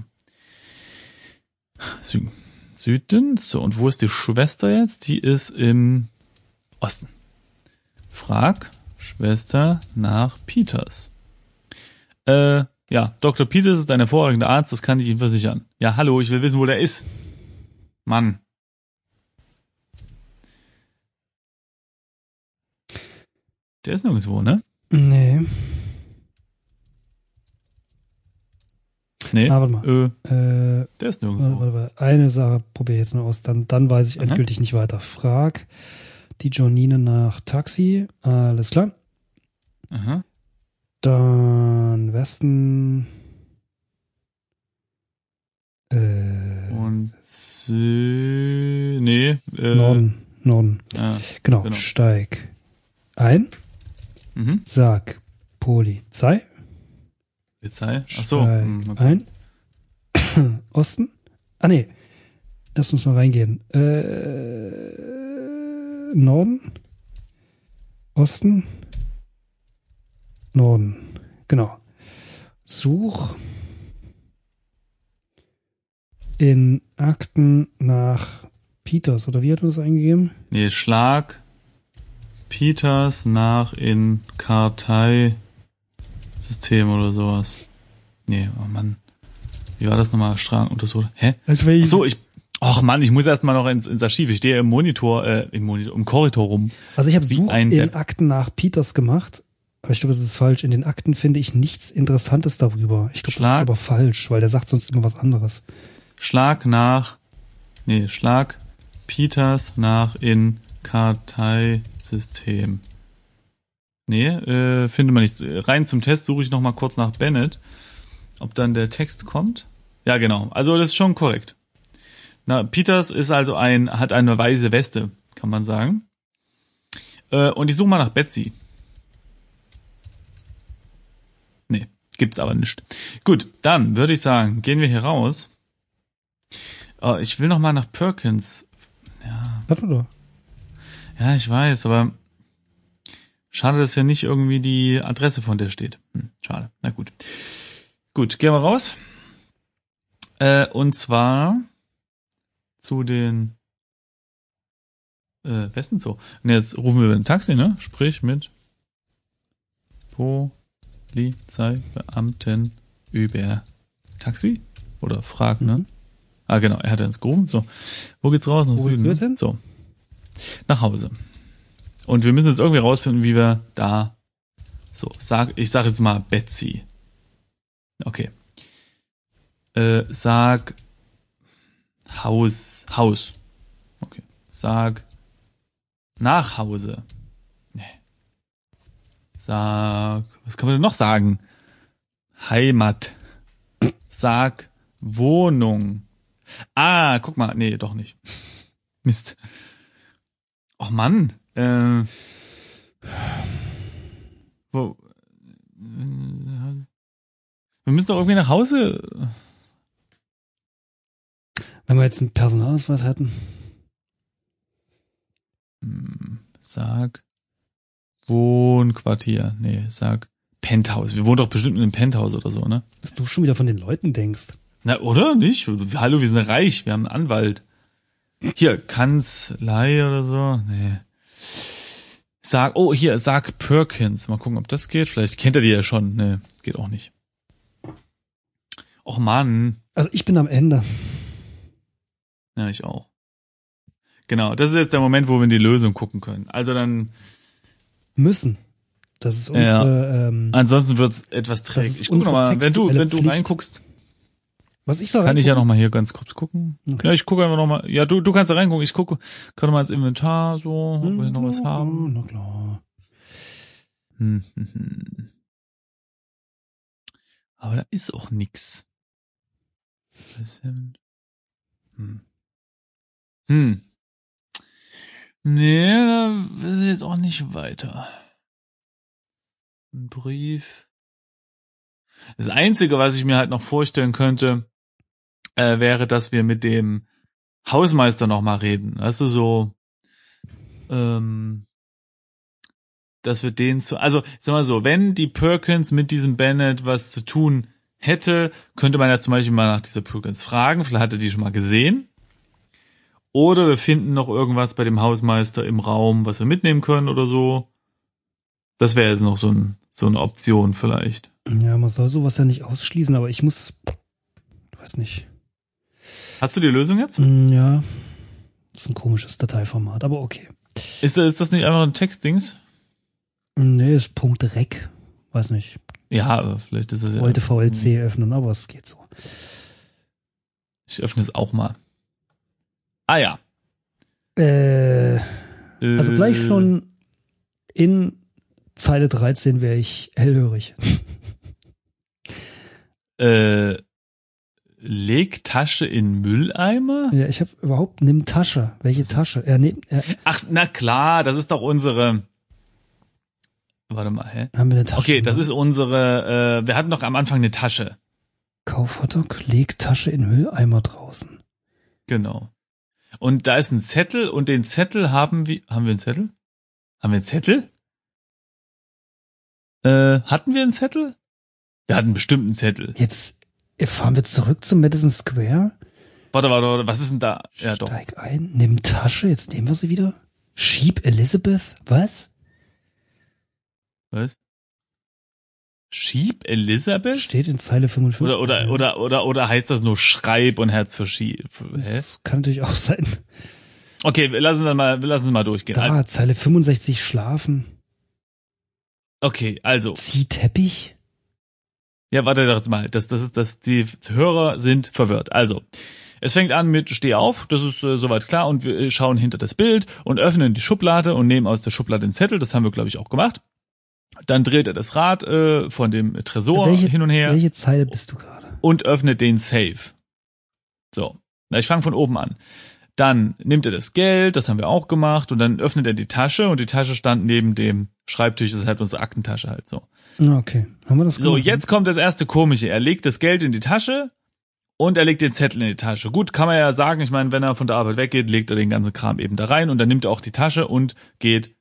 Süden. Süden. So, und wo ist die Schwester jetzt? Die ist im Osten. Frag Schwester nach Peters. Äh, ja, Dr. Peters ist ein hervorragender Arzt, das kann ich Ihnen versichern. Ja, hallo, ich will wissen, wo der ist. Mann. Der ist nirgendwo, ne? Nee. Nee. Ah, warte mal. Äh, Äh, der ist nirgendwo. warte, warte. Eine Sache probiere ich jetzt noch aus, dann, dann weiß ich endgültig nicht weiter. Frag die Johnine nach Taxi. Alles klar. Aha. Dann Westen. Äh, Und Sü nee, äh, Norden. Norden. Ah, Genau. genau. Steig ein. mhm. Sag Polizei. Polizei. Ach so. Hm, okay. ein. [COUGHS] Osten. Ah, nee. Erst muss man reingehen. Äh, Norden. Osten. Norden. Genau. Such in Akten nach Peters. Oder wie hat man das eingegeben? Nee, Schlag Peters nach in Karteisystem oder sowas. Nee, oh Mann. Wie war das nochmal? Strang untersucht. Hä? Also wenn Ach so, ich. Ach Mann, ich muss erst mal noch ins, ins Archiv. Ich stehe im Monitor, äh, im Monitor, im Korridor rum. Also ich habe Such in Depp. Akten nach Peters gemacht, aber ich glaube, das ist falsch. In den Akten finde ich nichts Interessantes darüber. Ich glaube, das ist aber falsch, weil der sagt sonst immer was anderes. Schlag nach. Nee, Schlag Peters nach in Karteisystem. Nee, äh, finde man nicht. Rein zum Test suche ich noch mal kurz nach Bennett. Ob dann der Text kommt. Ja, genau. Also das ist schon korrekt. Na, Peters ist also ein, hat eine weiße Weste, kann man sagen. Äh, und ich suche mal nach Betsy. Nee, gibt's aber nicht. Gut, dann würde ich sagen, gehen wir hier raus. Oh, ich will noch mal nach Perkins. Ja, Warte doch. ja, ich weiß, aber schade, dass hier nicht irgendwie die Adresse von der steht. Hm, schade. Na gut. Gut, gehen wir raus. Äh, und zwar zu den äh, Westen so. Und jetzt rufen wir über ein Taxi, ne? Sprich mit Polizeibeamten über Taxi oder frag, ne? Mhm. Ah, genau, er hat uns gerufen. So, wo geht's raus? Nach Wo Süden, ne? So, nach Hause. Und wir müssen jetzt irgendwie rausfinden, wie wir da so sag. Ich sag jetzt mal Betsy. Okay. Äh, sag Haus, Haus. Okay. Sag nach Hause. Nee. Sag, was kann man denn noch sagen? Heimat. Sag Wohnung. Ah, guck mal, nee, doch nicht. [LAUGHS] Mist. Och Mann, äh, wo, wir müssen doch irgendwie nach Hause. Wenn wir jetzt einen Personalausweis hätten. Hm, Sag Wohnquartier. Nee, sag Penthouse. Wir wohnen doch bestimmt in einem Penthouse oder so, ne? Dass du schon wieder von den Leuten denkst. Na, oder? Nicht? Hallo, wir sind reich. Wir haben einen Anwalt. Hier, Kanzlei oder so. Nee. Sag, oh, hier, sag Perkins. Mal gucken, ob das geht. Vielleicht kennt er die ja schon. Nee, geht auch nicht. Och Mann. Also ich bin am Ende. Ja, ich auch. Genau, das ist jetzt der Moment, wo wir in die Lösung gucken können. Also dann, Müssen. Das ist unsere, ähm, ansonsten wird's etwas träge. Ich guck noch unsere mal, wenn du, wenn du Pflicht. reinguckst, was ich sage. kann ich ja noch mal hier ganz kurz gucken. Okay. Ja, ich gucke einfach noch mal. Ja, du, du kannst da reingucken. Ich gucke, kann mal ins Inventar so, ob wir hier noch was haben. Na klar. Hm, hm, hm. Aber da ist auch nix. Hm. Hm. Nee, da weiß ich jetzt auch nicht weiter. Ein Brief. Das Einzige, was ich mir halt noch vorstellen könnte, äh, wäre, dass wir mit dem Hausmeister noch mal reden. Weißt du, so, ähm, dass wir den zu, also, sag mal so, wenn die Perkins mit diesem Bennett was zu tun hätte, könnte man ja zum Beispiel mal nach dieser Perkins fragen, vielleicht hat er die schon mal gesehen. Oder wir finden noch irgendwas bei dem Hausmeister im Raum, was wir mitnehmen können oder so. Das wäre jetzt noch so, ein, so eine Option vielleicht. Ja, man soll sowas ja nicht ausschließen, aber ich muss, ich weiß nicht. Hast du die Lösung jetzt? Hm, Ja, das ist ein komisches Dateiformat, aber okay. Ist, ist das nicht einfach ein Textdings? Nee, ist Punkt Rec. Weiß nicht. Ja, vielleicht ist es ja. Wollte VLC öffnen, aber es geht so. Ich öffne es auch mal. Ah ja. Äh, also gleich Äh, schon in Zeile 13 wäre ich hellhörig. Äh, leg Tasche in Mülleimer? Ja, ich habe überhaupt nimm Tasche. Welche Tasche? Er nimmt, er, Ach, na klar, das ist doch unsere. Warte mal, hä? haben wir eine Tasche? Okay, das ist unsere. Äh, wir hatten doch am Anfang eine Tasche. Kaufhotdog, leg Tasche in Mülleimer draußen. Genau. Und da ist ein Zettel und den Zettel haben wir. Haben wir einen Zettel? Haben wir einen Zettel? Äh, hatten wir einen Zettel? Wir hatten bestimmt einen Zettel. Jetzt fahren wir zurück zum Madison Square. Warte, warte, warte, was ist denn da? Ja, doch. Steig ein, nimm Tasche, jetzt nehmen wir sie wieder. Schieb Elizabeth, was? Was? Schieb Elisabeth? Steht in Zeile 55. Oder, oder, oder, oder, oder heißt das nur Schreib und Herz für? Hä? Das kann natürlich auch sein. Okay, wir lassen das mal, wir lassen es mal durchgehen. Da, Zeile 65 schlafen. Okay, also. Zieh Teppich. Ja, warte doch jetzt mal. Das, das ist, das, die Hörer sind verwirrt. Also, es fängt an mit Steh auf, das ist äh, soweit klar und wir äh, schauen hinter das Bild und öffnen die Schublade und nehmen aus der Schublade den Zettel. Das haben wir, glaube ich, auch gemacht. Dann dreht er das Rad äh, von dem Tresor welche, hin und her welche Zeile bist du gerade? und öffnet den Safe. So, na, ich fange von oben an. Dann nimmt er das Geld, das haben wir auch gemacht, und dann öffnet er die Tasche und die Tasche stand neben dem Schreibtisch, das ist halt unsere Aktentasche halt so. Okay, haben wir das So, gemacht? jetzt kommt das erste Komische. Er legt das Geld in die Tasche und er legt den Zettel in die Tasche. Gut, kann man ja sagen, ich meine, wenn er von der Arbeit weggeht, legt er den ganzen Kram eben da rein und dann nimmt er auch die Tasche und geht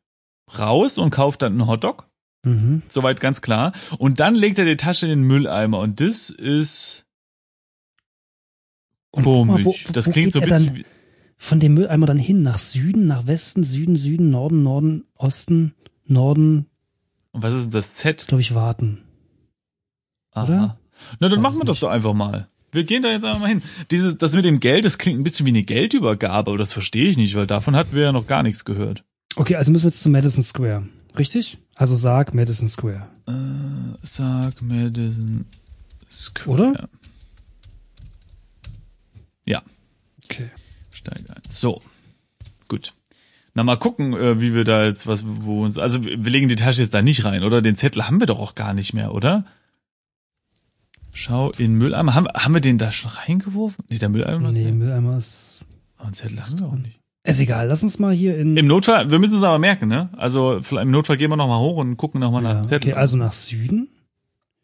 raus und kauft dann einen Hotdog. Mhm. Soweit ganz klar. Und dann legt er die Tasche in den Mülleimer und das ist guck mal, komisch. wo- wo- das klingt so ein bisschen wie, Von dem Mülleimer dann hin, nach Süden, nach Westen, Süden, Süden, Norden, Norden, Osten, Norden, und was ist denn das Z? glaube ich, warten. Aha. Oder? Na, dann Weiß machen wir das doch einfach mal. Wir gehen da jetzt einfach mal hin. Dieses, das mit dem Geld, das klingt ein bisschen wie eine Geldübergabe, aber das verstehe ich nicht, weil davon hatten wir ja noch gar nichts gehört. Okay, also müssen wir jetzt zum Madison Square. Richtig? Also sag Madison Square. Äh, sag Madison Square. Oder? Ja, Okay. Steig ein. So, gut. Na mal gucken, äh, wie wir da jetzt was, wo uns, also wir legen die Tasche jetzt da nicht rein, oder? Den Zettel haben wir doch auch gar nicht mehr, oder? Schau in Mülleimer. Haben, haben wir den da schon reingeworfen? Nicht der Mülleimer? Nee, Mülleimer ist. Aber einen Zettel haben wir auch nicht. Ist egal, lass uns mal hier in. Im Notfall, wir müssen es aber merken, ne? Also im Notfall gehen wir noch mal hoch und gucken noch mal nach ja, dem Zettel. okay, also nach Süden?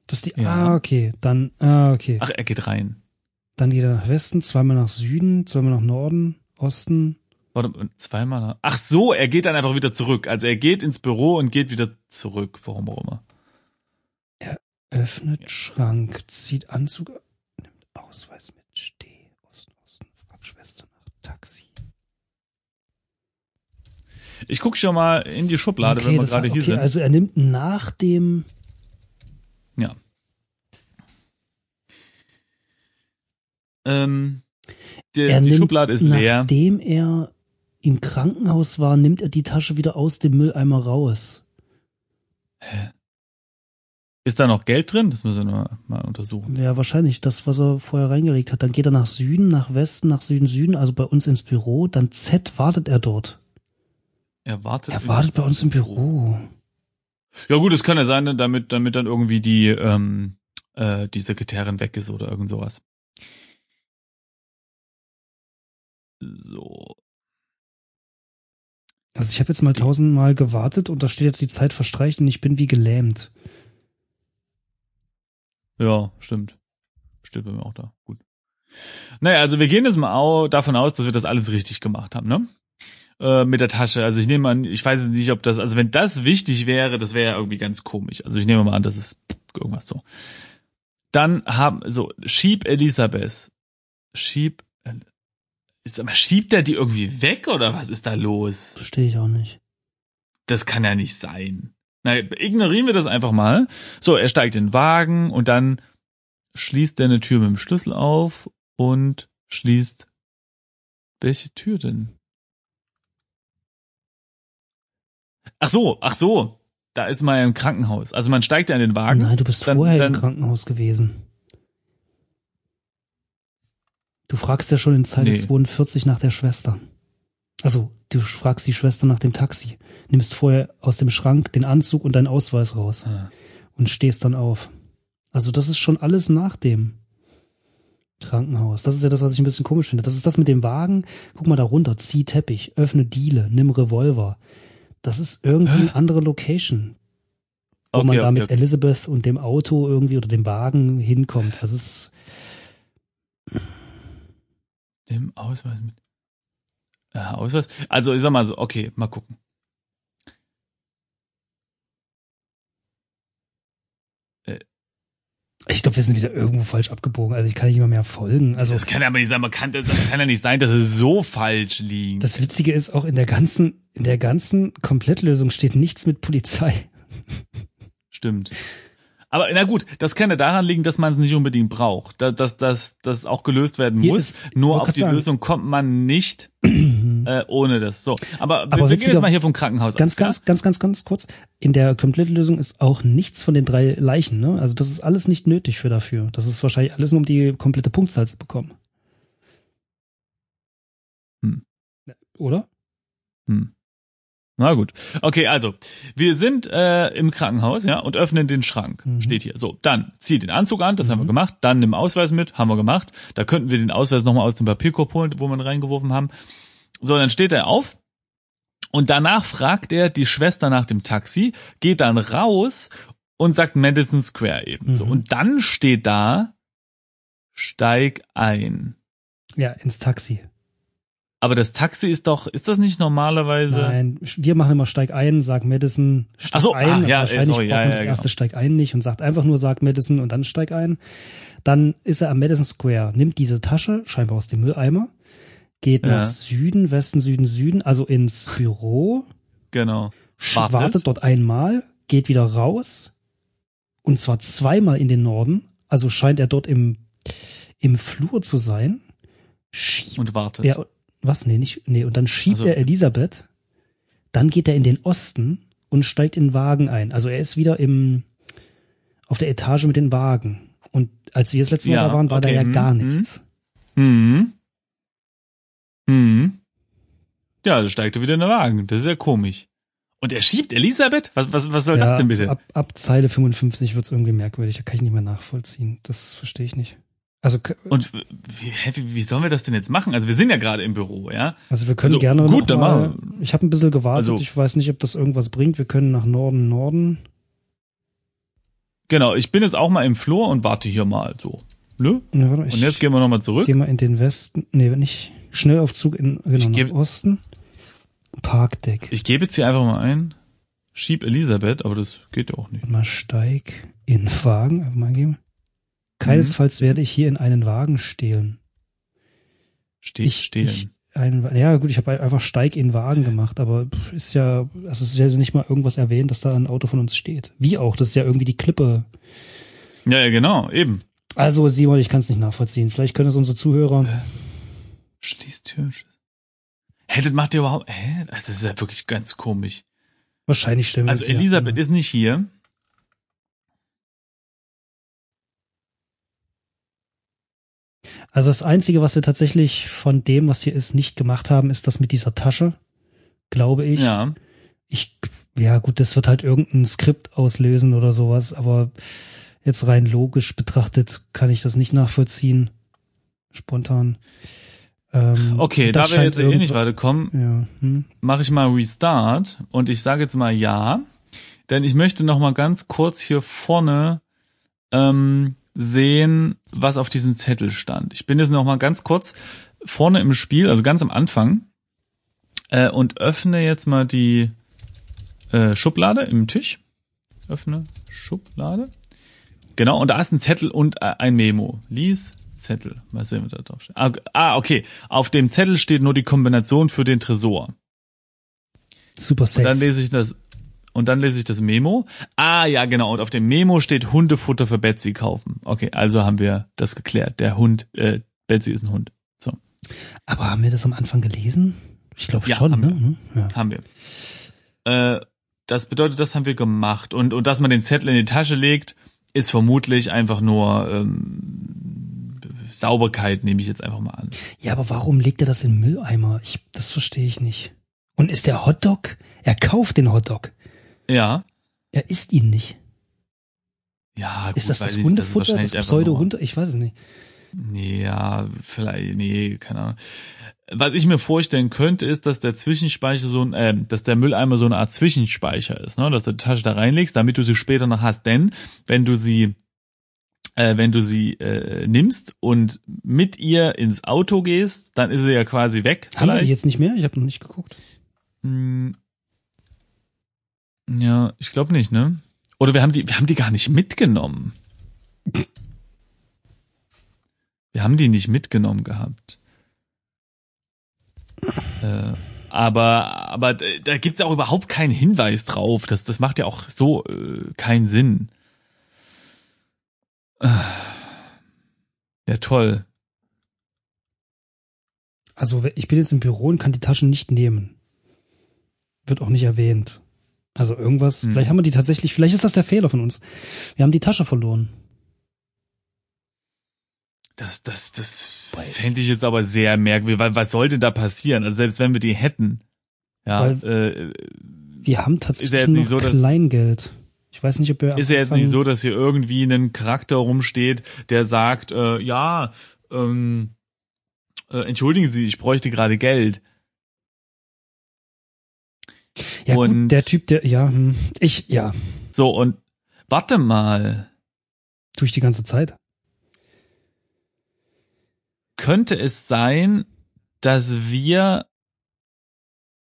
Das ist die. Ja. Ah, okay. Dann, ah, okay. Ach, er geht rein. Dann geht er nach Westen, zweimal nach Süden, zweimal nach Norden, Osten. Warte, zweimal. nach- Ach so, er geht dann einfach wieder zurück. Also er geht ins Büro und geht wieder zurück. Warum auch immer. Öffnet Ja. Schrank, zieht Anzug, nimmt Ausweis mit, steh, Osten, Osten, fragt Schwester nach Taxi. Ich gucke schon mal in die Schublade, wenn wir gerade hier okay, sind. also er nimmt nach dem, ja. Ähm, die, er die nimmt, Schublade ist leer. nachdem er im Krankenhaus war, nimmt er die Tasche wieder aus dem Mülleimer raus. Ist da noch Geld drin? Das müssen wir mal, mal untersuchen. Ja, wahrscheinlich das, was er vorher reingelegt hat. Dann geht er nach Süden, nach Westen, nach Süden, Süden, also bei uns ins Büro. Dann Z wartet er dort. Er wartet. Er wartet bei uns im Büro. Ja gut, es kann ja sein, damit, damit dann irgendwie die, ähm, äh, die Sekretärin weg ist oder irgend sowas. So. Also ich habe jetzt mal tausendmal gewartet und da steht jetzt die Zeit verstreicht und ich bin wie gelähmt. Ja, stimmt. Steht bei mir auch da. Gut. Naja, also wir gehen jetzt mal au davon aus, dass wir das alles richtig gemacht haben, ne? Äh, mit der Tasche. Also ich nehme an, ich weiß nicht, ob das, also wenn das wichtig wäre, das wäre ja irgendwie ganz komisch. Also ich nehme mal an, das ist irgendwas so. Dann haben, so, Schieb Elisabeth. Schieb, ist aber, schiebt er die irgendwie weg oder was ist da los? Verstehe ich auch nicht. Das kann ja nicht sein. Na, ignorieren wir das einfach mal. So, er steigt in den Wagen und dann schließt er eine Tür mit dem Schlüssel auf und schließt. Welche Tür denn? Ach so, ach so. da ist man ja im Krankenhaus. Also man steigt ja in den Wagen. Nein, du bist dann, vorher dann, im Krankenhaus gewesen. Du fragst ja schon in Zeile Nee. 42 nach der Schwester. Also, du fragst die Schwester nach dem Taxi. Nimmst vorher aus dem Schrank den Anzug und deinen Ausweis raus Ah. und stehst dann auf. Also, das ist schon alles nach dem Krankenhaus. Das ist ja das, was ich ein bisschen komisch finde. Das ist das mit dem Wagen. Guck mal da runter, zieh Teppich, öffne Diele, nimm Revolver. Das ist irgendwie eine andere Location, wo Okay, man da okay, mit okay. Elizabeth und dem Auto irgendwie oder dem Wagen hinkommt. Das ist, Dem Ausweis mit. Ja, Ausweis. Also ich sag mal so, okay, mal gucken. ich glaube, wir sind wieder irgendwo falsch abgebogen. Also ich kann nicht immer mehr folgen. Also das kann aber nicht sein, man kann, das kann ja nicht sein, dass es so falsch liegt. das Witzige ist auch in der ganzen, in der ganzen Komplettlösung steht nichts mit Polizei. Stimmt. Aber na gut, das kann ja daran liegen, dass man es nicht unbedingt braucht, dass dass dass das auch gelöst werden Hier muss. ist- Nur auf die sagen. Lösung kommt man nicht [CLEARS THROAT] äh, ohne das. So, aber, wir, wir gehen jetzt mal hier vom Krankenhaus Ganz, aus. ja? ganz, ganz, ganz, ganz kurz. In der Komplettlösung ist auch nichts von den drei Leichen. Ne? Also das ist alles nicht nötig für dafür. Das ist wahrscheinlich alles nur, um die komplette Punktzahl zu bekommen. Hm. Oder? Hm. Na gut. Okay, also, wir sind äh, im Krankenhaus, ja, und öffnen den Schrank. Mhm. Steht hier. So, dann zieh den Anzug an, das haben wir Mhm. gemacht. Dann nimm Ausweis mit, haben wir gemacht. Da könnten wir den Ausweis nochmal aus dem Papierkorb holen, wo wir ihn reingeworfen haben. So, dann steht er auf. Und danach fragt er die Schwester nach dem Taxi, geht dann raus und sagt Madison Square eben. So. Mhm. Und dann steht da, steig ein. Ja, ins Taxi. Aber das Taxi ist doch, ist das nicht normalerweise? Nein, wir machen immer Steig ein, sag Madison, steig Ach so, ein. ah, ja, wahrscheinlich sorry, braucht ja, man ja, das genau. erste Steig ein nicht und sagt einfach nur sag Madison und dann steig ein. Dann ist er am Madison Square, nimmt diese Tasche, scheinbar aus dem Mülleimer, geht Ja. nach Süden, Westen, Süden, Süden, also ins Büro, Genau. Wartet. wartet. dort einmal, geht wieder raus und zwar zweimal in den Norden, also scheint er dort im, im Flur zu sein. Schiebt Und wartet. ja, was? Nee, nicht, nee, und dann schiebt Also- er Elisabeth, dann geht er in den Osten und steigt in den Wagen ein. Also er ist wieder im, auf der Etage mit den Wagen. Und als wir das letzte Mal Ja, da waren, war okay, da ja hm, gar hm. nichts. Hm. Hm. Ja, da steigt er wieder in den Wagen. Das ist ja komisch. Und er schiebt Elisabeth? Was, was, was soll das denn bitte? Ab, ab Zeile 55 wird's irgendwie merkwürdig. Da kann ich nicht mehr nachvollziehen. Das verstehe ich nicht. Also, Und wie, wie, wie sollen wir das denn jetzt machen? Also wir sind ja gerade im Büro, ja? also wir können also gerne gut, noch dann mal, machen Ich habe ein bisschen gewartet. Also- ich weiß nicht, ob das irgendwas bringt. Wir können nach Norden, Norden. Genau, ich bin jetzt auch mal im Flur und warte hier mal so. Ne? Ja, warte, Und jetzt gehen wir nochmal zurück. Geh mal in den Westen. Nee, nicht. Schnellaufzug in genau, Ich geb- Osten. Parkdeck. Ich gebe jetzt hier einfach mal ein. Schieb Elisabeth, aber das geht ja auch nicht. mal steig in Wagen. Einfach mal geben. Keinesfalls werde ich hier in einen Wagen stehlen. Steht, Ich, stehlen. ich Wa- ja gut, ich habe einfach steig in Wagen gemacht, aber ist ja, also es ist ja nicht mal irgendwas erwähnt, dass da ein Auto von uns steht. Wie auch, das ist ja irgendwie die Klippe. ja, ja, genau, eben. Also Simon, ich kann es nicht nachvollziehen. Vielleicht können es unsere Zuhörer. Schließt Tür. Hä, das macht ihr überhaupt, hä? Das ist ja wirklich ganz komisch. Wahrscheinlich stimmen Also Elisabeth ist nicht hier. Also das Einzige, was wir tatsächlich von dem, was hier ist, nicht gemacht haben, ist das mit dieser Tasche. Glaube ich. Ja. Ich, ja gut, das wird halt irgendein Skript auslösen oder sowas, aber jetzt rein logisch betrachtet kann ich das nicht nachvollziehen. Spontan. Ähm, Okay, da wir jetzt eh nicht weiterkommen, Ja, hm. mache ich mal Restart und ich sage jetzt mal ja, denn ich möchte noch mal ganz kurz hier vorne ähm, sehen, was auf diesem Zettel stand. Ich bin jetzt noch mal ganz kurz vorne im Spiel, also ganz am Anfang äh, und öffne jetzt mal die äh, Schublade im Tisch. Öffne Schublade. Genau, und da ist ein Zettel und äh, ein Memo. Lies Zettel. Was sehen wir da drauf? steht? Ah, ah, okay. Auf dem Zettel steht nur die Kombination für den Tresor. Super Und dann safe. lese ich das und dann lese ich das Memo. Ah, ja, genau. Und auf dem Memo steht Hundefutter für Betsy kaufen. Okay, also haben wir das geklärt. Der Hund, äh, Betsy ist ein Hund. So, Aber haben wir das am Anfang gelesen? Ich glaube Ja, schon, haben ne? Ja. haben wir. Äh, das bedeutet, das haben wir gemacht. Und, und dass man den Zettel in die Tasche legt, ist vermutlich einfach nur ähm, Sauberkeit, nehme ich jetzt einfach mal an. Ja, aber warum legt er das in den Mülleimer? Ich, das verstehe ich nicht. Und ist der Hotdog? Er kauft den Hotdog. Ja. Er isst ihn nicht. Ja, gut, ist das das Hundefutter, ist das nur- Pseudo-Hunde? Ich weiß es nicht. Nee, ja, vielleicht, nee, keine Ahnung. Was ich mir vorstellen könnte, ist, dass der Zwischenspeicher so ein, äh, dass der Mülleimer so eine Art Zwischenspeicher ist, ne? Dass du die Tasche da reinlegst, damit du sie später noch hast. Denn wenn du sie, äh, wenn du sie äh, nimmst und mit ihr ins Auto gehst, dann ist sie ja quasi weg. Haben wir die vielleicht. jetzt nicht mehr? Ich habe noch nicht geguckt. Hm. Ja, ich glaube nicht, ne? Oder wir haben die, wir haben die gar nicht mitgenommen. Wir haben die nicht mitgenommen gehabt. Äh, aber, aber da gibt's auch überhaupt keinen Hinweis drauf. Das, das macht ja auch so äh, keinen Sinn. Ja, toll. Also ich bin jetzt im Büro und kann die Taschen nicht nehmen. Wird auch nicht erwähnt. Also irgendwas, Hm. vielleicht haben wir die tatsächlich, vielleicht ist das der Fehler von uns. Wir haben die Tasche verloren. Das, das, das fände ich jetzt aber sehr merkwürdig, weil was sollte da passieren? Also selbst wenn wir die hätten. Ja, äh, Wir haben tatsächlich jetzt noch so, Kleingeld. Ich weiß nicht, ob wir ist ja jetzt nicht so, dass hier irgendwie ein Charakter rumsteht, der sagt, äh, ja, ähm, äh, entschuldigen Sie, ich bräuchte gerade Geld. Ja, und- gut, der Typ, der, ja, hm, ich, ja, So, und warte mal, tue ich die ganze Zeit. könnte es sein, dass wir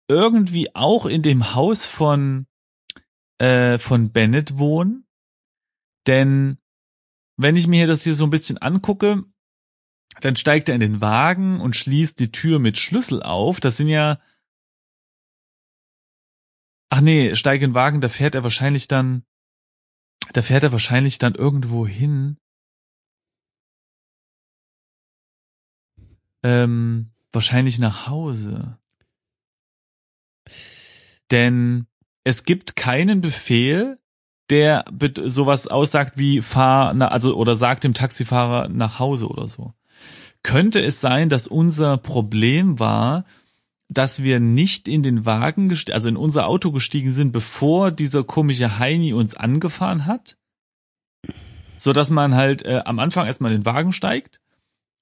irgendwie auch in dem Haus von, äh, von Bennett wohnen? Denn wenn ich mir das hier so ein bisschen angucke, dann steigt er in den Wagen und schließt die Tür mit Schlüssel auf. Das sind ja. Ach nee, steigt in Wagen, da fährt er wahrscheinlich dann. Da fährt er wahrscheinlich dann irgendwo hin. Ähm, wahrscheinlich nach Hause. Denn es gibt keinen Befehl, der sowas aussagt wie fahr, na, also oder sagt dem Taxifahrer nach Hause oder so. Könnte es sein, dass unser Problem war, dass wir nicht in den Wagen, also in unser Auto gestiegen sind, bevor dieser komische Heini uns angefahren hat? So dass man halt äh, am Anfang erstmal in den Wagen steigt,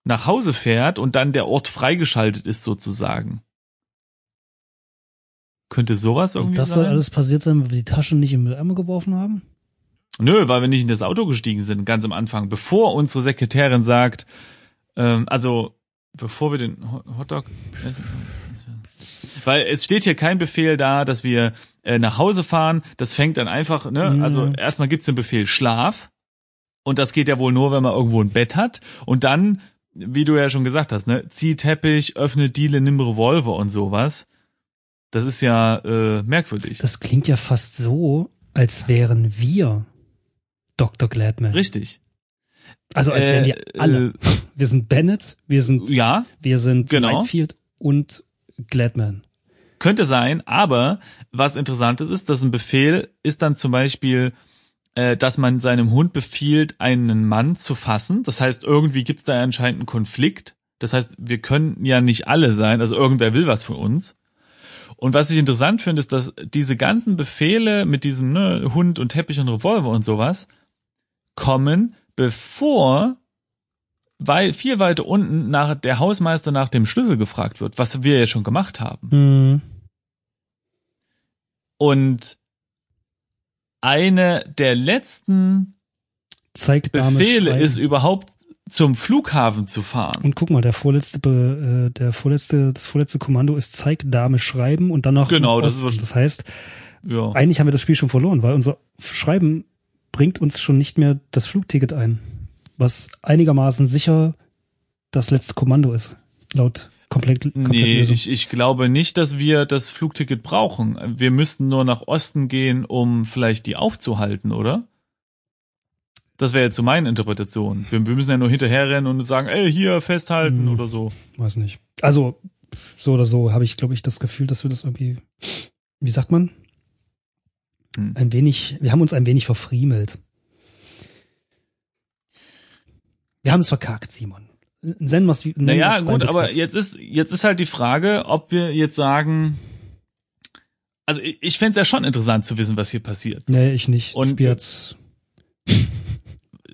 nach Hause fährt und dann der Ort freigeschaltet ist sozusagen. Könnte sowas Und irgendwie das sein? soll alles passiert sein, weil wir die Taschen nicht im Mülleimer geworfen haben? Nö, weil wir nicht in das Auto gestiegen sind, ganz am Anfang, bevor unsere Sekretärin sagt, ähm, also bevor wir den Ho- Hotdog essen. Weil es steht hier kein Befehl da, dass wir äh, nach Hause fahren. Das fängt dann einfach, ne? Ja. Also erstmal gibt's den Befehl Schlaf. Und das geht ja wohl nur, wenn man irgendwo ein Bett hat. Und dann, wie du ja schon gesagt hast, ne, zieh Teppich, öffne Diele, nimm Revolver und sowas. Das ist ja äh, merkwürdig. Das klingt ja fast so, als wären wir Dr. Gladman. Richtig. Also als wären Äh, wir alle. Wir sind Bennett, wir sind, Ja, wir sind genau. Whitefield und Gladman. Könnte sein, aber was interessant ist, ist, dass ein Befehl ist dann zum Beispiel, äh, dass man seinem Hund befiehlt, einen Mann zu fassen. Das heißt, irgendwie gibt es da anscheinend einen Konflikt. Das heißt, wir können ja nicht alle sein, also irgendwer will was von uns. Und was ich interessant finde, ist, dass diese ganzen Befehle mit diesem ne, Hund und Teppich und Revolver und sowas kommen, bevor weil viel weiter unten nach der Hausmeister nach dem Schlüssel gefragt wird, was wir ja schon gemacht haben. Hm. Und eine der letzten Zeigt Befehle ist überhaupt zum Flughafen zu fahren. Und guck mal, der vorletzte, äh, der vorletzte, das vorletzte Kommando ist Zeig Dame schreiben und dann noch Genau, das ist was- das heißt, Ja. eigentlich haben wir das Spiel schon verloren, weil unser Schreiben bringt uns schon nicht mehr das Flugticket ein, was einigermaßen sicher das letzte Kommando ist, laut komplett, komplett Nee, Lösung. ich, ich glaube nicht, dass wir das Flugticket brauchen. Wir müssten nur nach Osten gehen, um vielleicht die aufzuhalten, oder? Das wäre jetzt so meine Interpretation. Wir, wir müssen ja nur hinterherrennen und sagen, ey, hier festhalten Hm. oder so. Weiß nicht. Also, so oder so habe ich, glaube ich, das Gefühl, dass wir das irgendwie, wie sagt man? hm. ein wenig, wir haben uns ein wenig verfriemelt. Wir haben es verkackt, Simon. Nennen wir es wie. Naja, gut, aber jetzt ist, jetzt ist halt die Frage, ob wir jetzt sagen, also ich, ich fände es ja schon interessant zu wissen, was hier passiert. Nee, ich nicht. Und ich jetzt. [LAUGHS]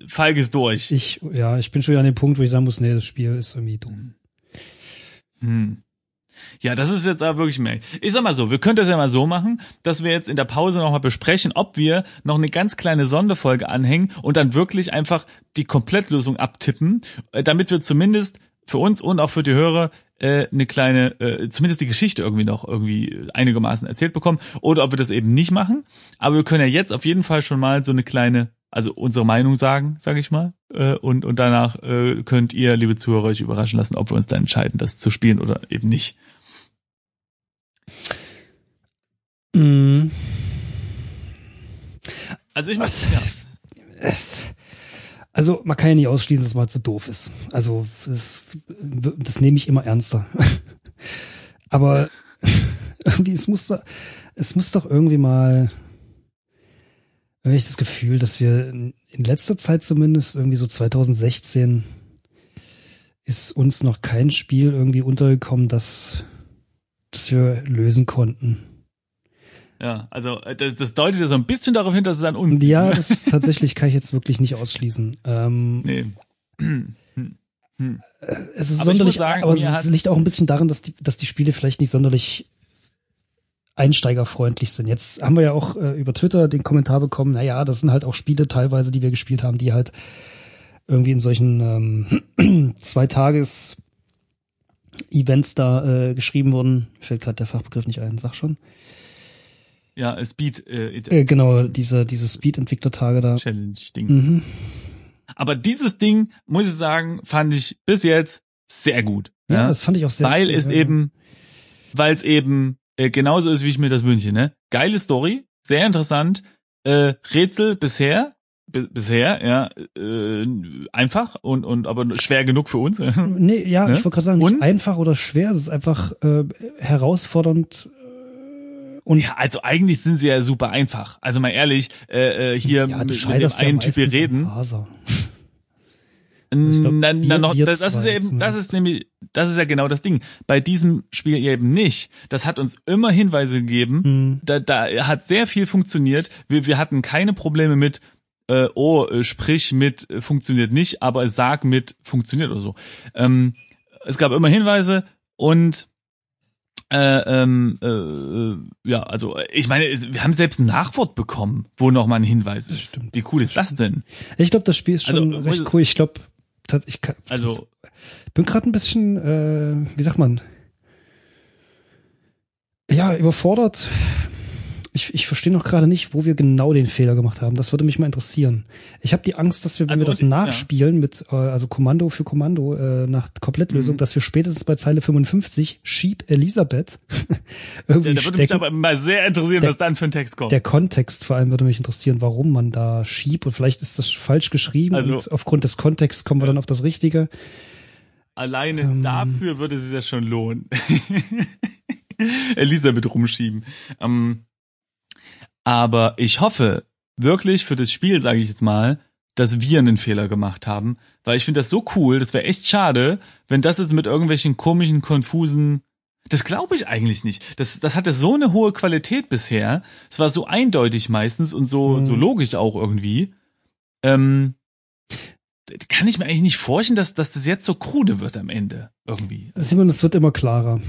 Falk ist durch. Ich, ja, ich bin schon an dem Punkt, wo ich sagen muss, nee, das Spiel ist irgendwie dumm. Hm. Ja, das ist jetzt aber wirklich mehr. Ich sag mal so, wir können das ja mal so machen, dass wir jetzt in der Pause nochmal besprechen, ob wir noch eine ganz kleine Sonderfolge anhängen und dann wirklich einfach die Komplettlösung abtippen, äh, damit wir zumindest für uns und auch für die Hörer äh, eine kleine, äh, zumindest die Geschichte irgendwie noch irgendwie einigermaßen erzählt bekommen oder ob wir das eben nicht machen. Aber wir können ja jetzt auf jeden Fall schon mal so eine kleine, also unsere Meinung sagen, sage ich mal. Äh, und, und danach äh, könnt ihr, liebe Zuhörer, euch überraschen lassen, ob wir uns dann entscheiden, das zu spielen oder eben nicht. Mm. Also ich muss, ja. Es, also man kann ja nicht ausschließen, dass man zu doof ist. Also das, das nehme ich immer ernster. [LAUGHS] Aber irgendwie, es muss, doch, es muss doch irgendwie mal, habe ich das Gefühl, dass wir in letzter Zeit zumindest irgendwie so 2016 ist uns noch kein Spiel irgendwie untergekommen, das das wir lösen konnten. Ja, also äh, das, das deutet ja so ein bisschen darauf hin, dass es an uns Ja, das tatsächlich kann ich jetzt wirklich nicht ausschließen. Ähm, nee. Hm. Hm. Es ist aber sonderlich, sagen, aber es liegt auch ein bisschen daran, dass die, dass die Spiele vielleicht nicht sonderlich einsteigerfreundlich sind. Jetzt haben wir ja auch äh, über Twitter den Kommentar bekommen, naja, das sind halt auch Spiele teilweise, die wir gespielt haben, die halt irgendwie in solchen ähm, [CLEARS THROAT] Zweitages Events da äh, geschrieben wurden. Fällt gerade der Fachbegriff nicht ein, sag schon. Ja, Speed. Äh, äh, genau, diese, diese Speed-Entwicklertage da. Challenge-Ding. Mhm. Aber dieses Ding, muss ich sagen, fand ich bis jetzt sehr gut. Ja, ja? das fand ich auch sehr weil gut. Weil es ja. eben, weil es eben äh, genauso ist, wie ich mir das wünsche. Ne? Geile Story, sehr interessant. Äh, Rätsel bisher bisher, ja, äh, einfach und, und aber schwer genug für uns. [LAUGHS] nee, ja, ne? ich wollte gerade sagen, nicht und? einfach oder schwer, es ist einfach äh, herausfordernd. Und ja, also eigentlich sind sie ja super einfach. Also mal ehrlich, äh, äh hier ja, mit, mit dem einen Typ wir reden. Also glaub, na, na, noch, das, das ist ja eben, das ist nämlich, das ist ja genau das Ding. Bei diesem Spiel eben nicht. Das hat uns immer Hinweise gegeben. Mhm. Da, da hat sehr viel funktioniert. Wir, wir hatten keine Probleme mit, äh, oh, äh, sprich mit äh, funktioniert nicht, aber sag mit funktioniert oder so. Ähm, es gab immer Hinweise und äh, ähm, äh, ja, also ich meine, wir haben selbst ein Nachwort bekommen, wo noch mal ein Hinweis ist. Stimmt. Wie cool ist das denn? Ich glaube, das Spiel ist schon also, recht cool. Ich glaube, ich kann, also bin gerade ein bisschen, äh, wie sagt man, ja, überfordert ich, ich verstehe noch gerade nicht, wo wir genau den Fehler gemacht haben. Das würde mich mal interessieren. Ich habe die Angst, dass wir, wenn also, wir das nachspielen ja. mit, äh, also Kommando für Kommando äh, nach Komplettlösung, mhm. dass wir spätestens bei Zeile 55 Sheep Elisabeth [LAUGHS] irgendwie ja, Da würde mich aber mal sehr interessieren, der, was dann für ein Text kommt. Der Kontext vor allem würde mich interessieren, warum man da Sheep und vielleicht ist das falsch geschrieben also, und aufgrund des Kontexts kommen wir dann auf das Richtige. Alleine ähm, dafür würde sich das schon lohnen. [LAUGHS] Elisabeth rumschieben. Ähm, aber ich hoffe wirklich für das Spiel, sage ich jetzt mal, dass wir einen Fehler gemacht haben, weil ich finde das so cool, das wäre echt schade, wenn das jetzt mit irgendwelchen komischen, konfusen das glaube ich eigentlich nicht. Das, das hatte so eine hohe Qualität bisher. Es war so eindeutig meistens und so, mhm. so logisch auch irgendwie. Ähm, kann ich mir eigentlich nicht vorstellen, dass, dass das jetzt so krude wird am Ende irgendwie. Simon, es wird immer klarer.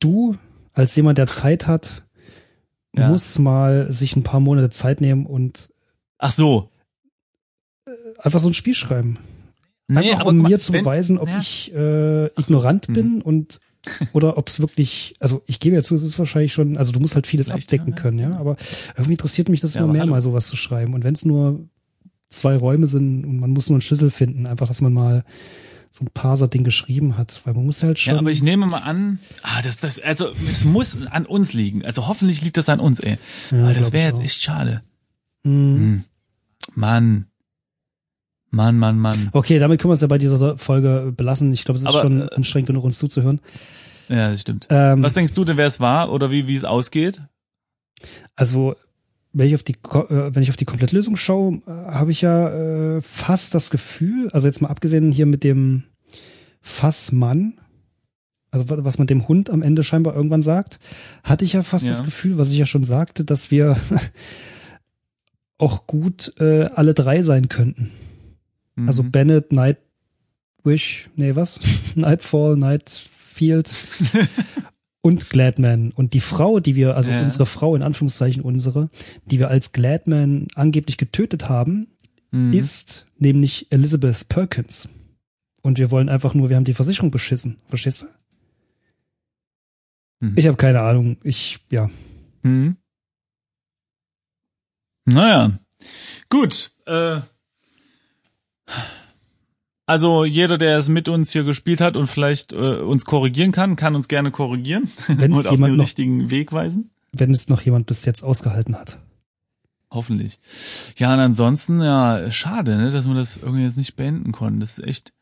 Du, als jemand, der Zeit hat, ja. muss mal sich ein paar Monate Zeit nehmen und ach so einfach so ein Spiel schreiben. Nee, einfach um mir zu beweisen, ob ja. ich äh, ignorant so. bin mhm. und oder ob es wirklich, also ich gebe ja zu, es ist wahrscheinlich schon, also du musst halt vieles Vielleicht, abdecken ja, können, ja, aber irgendwie interessiert mich das immer mehr, hallo. mal sowas zu schreiben. Und wenn es nur zwei Räume sind und man muss nur einen Schlüssel finden, einfach, dass man mal so ein Parser-Ding geschrieben hat, weil man muss halt schon. Ja, aber ich nehme mal an, ah, das, das, also es muss an uns liegen. Also hoffentlich liegt das an uns, ey. Ja, weil das wäre jetzt echt schade. Mhm. Hm. Mann. Mann, Mann, Mann. Okay, damit können wir es ja bei dieser Folge belassen. Ich glaube, es ist aber, schon äh, anstrengend genug, uns zuzuhören. Ja, das stimmt. Ähm, Was denkst du denn, wer es war oder wie, wie es ausgeht? Also, wenn ich auf die, äh, wenn ich auf die Komplettlösung schaue, äh, habe ich ja äh, fast das Gefühl, also jetzt mal abgesehen hier mit dem Fassmann, also was man dem Hund am Ende scheinbar irgendwann sagt, hatte ich ja fast ja. das Gefühl, was ich ja schon sagte, dass wir [LAUGHS] auch gut äh, alle drei sein könnten. Mhm. Also Bennett, Nightwish, nee, was? [LAUGHS] Nightfall, Nightfield [LAUGHS] und Gladman. Und die Frau, die wir, also ja. unsere Frau, in Anführungszeichen unsere, die wir als Gladman angeblich getötet haben, mhm. ist nämlich Elizabeth Perkins. Und wir wollen einfach nur, wir haben die Versicherung beschissen. Verschisse? Mhm. Ich habe keine Ahnung. Ich, ja. Mhm. Naja, gut. Äh, also jeder, der es mit uns hier gespielt hat und vielleicht äh, uns korrigieren kann, kann uns gerne korrigieren wenn [LAUGHS] und auf den richtigen Weg weisen. Wenn es noch jemand bis jetzt ausgehalten hat. Hoffentlich. Ja, und ansonsten, ja, schade, ne, dass wir das irgendwie jetzt nicht beenden konnten. Das ist echt,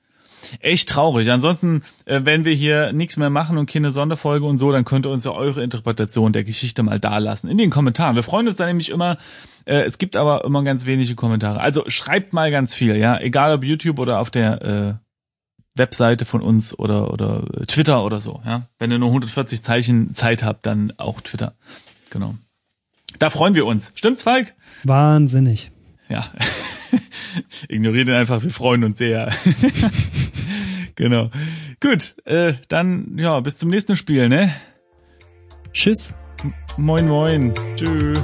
echt traurig. Ansonsten, äh, wenn wir hier nichts mehr machen und keine Sonderfolge und so, dann könnt ihr uns ja eure Interpretation der Geschichte mal dalassen in den Kommentaren. Wir freuen uns da nämlich immer. Äh, es gibt aber immer ganz wenige Kommentare. Also schreibt mal ganz viel, ja, egal ob YouTube oder auf der äh, Webseite von uns oder oder Twitter oder so, ja. Wenn ihr nur 140 Zeichen Zeit habt, dann auch Twitter. Genau. Da freuen wir uns. Stimmt's, Falk? Wahnsinnig. Ja. [LAUGHS] Ignoriert ihn einfach, wir freuen uns sehr. [LAUGHS] genau. Gut, äh, dann ja, bis zum nächsten Spiel, ne? Tschüss. M moin moin. Tschüss.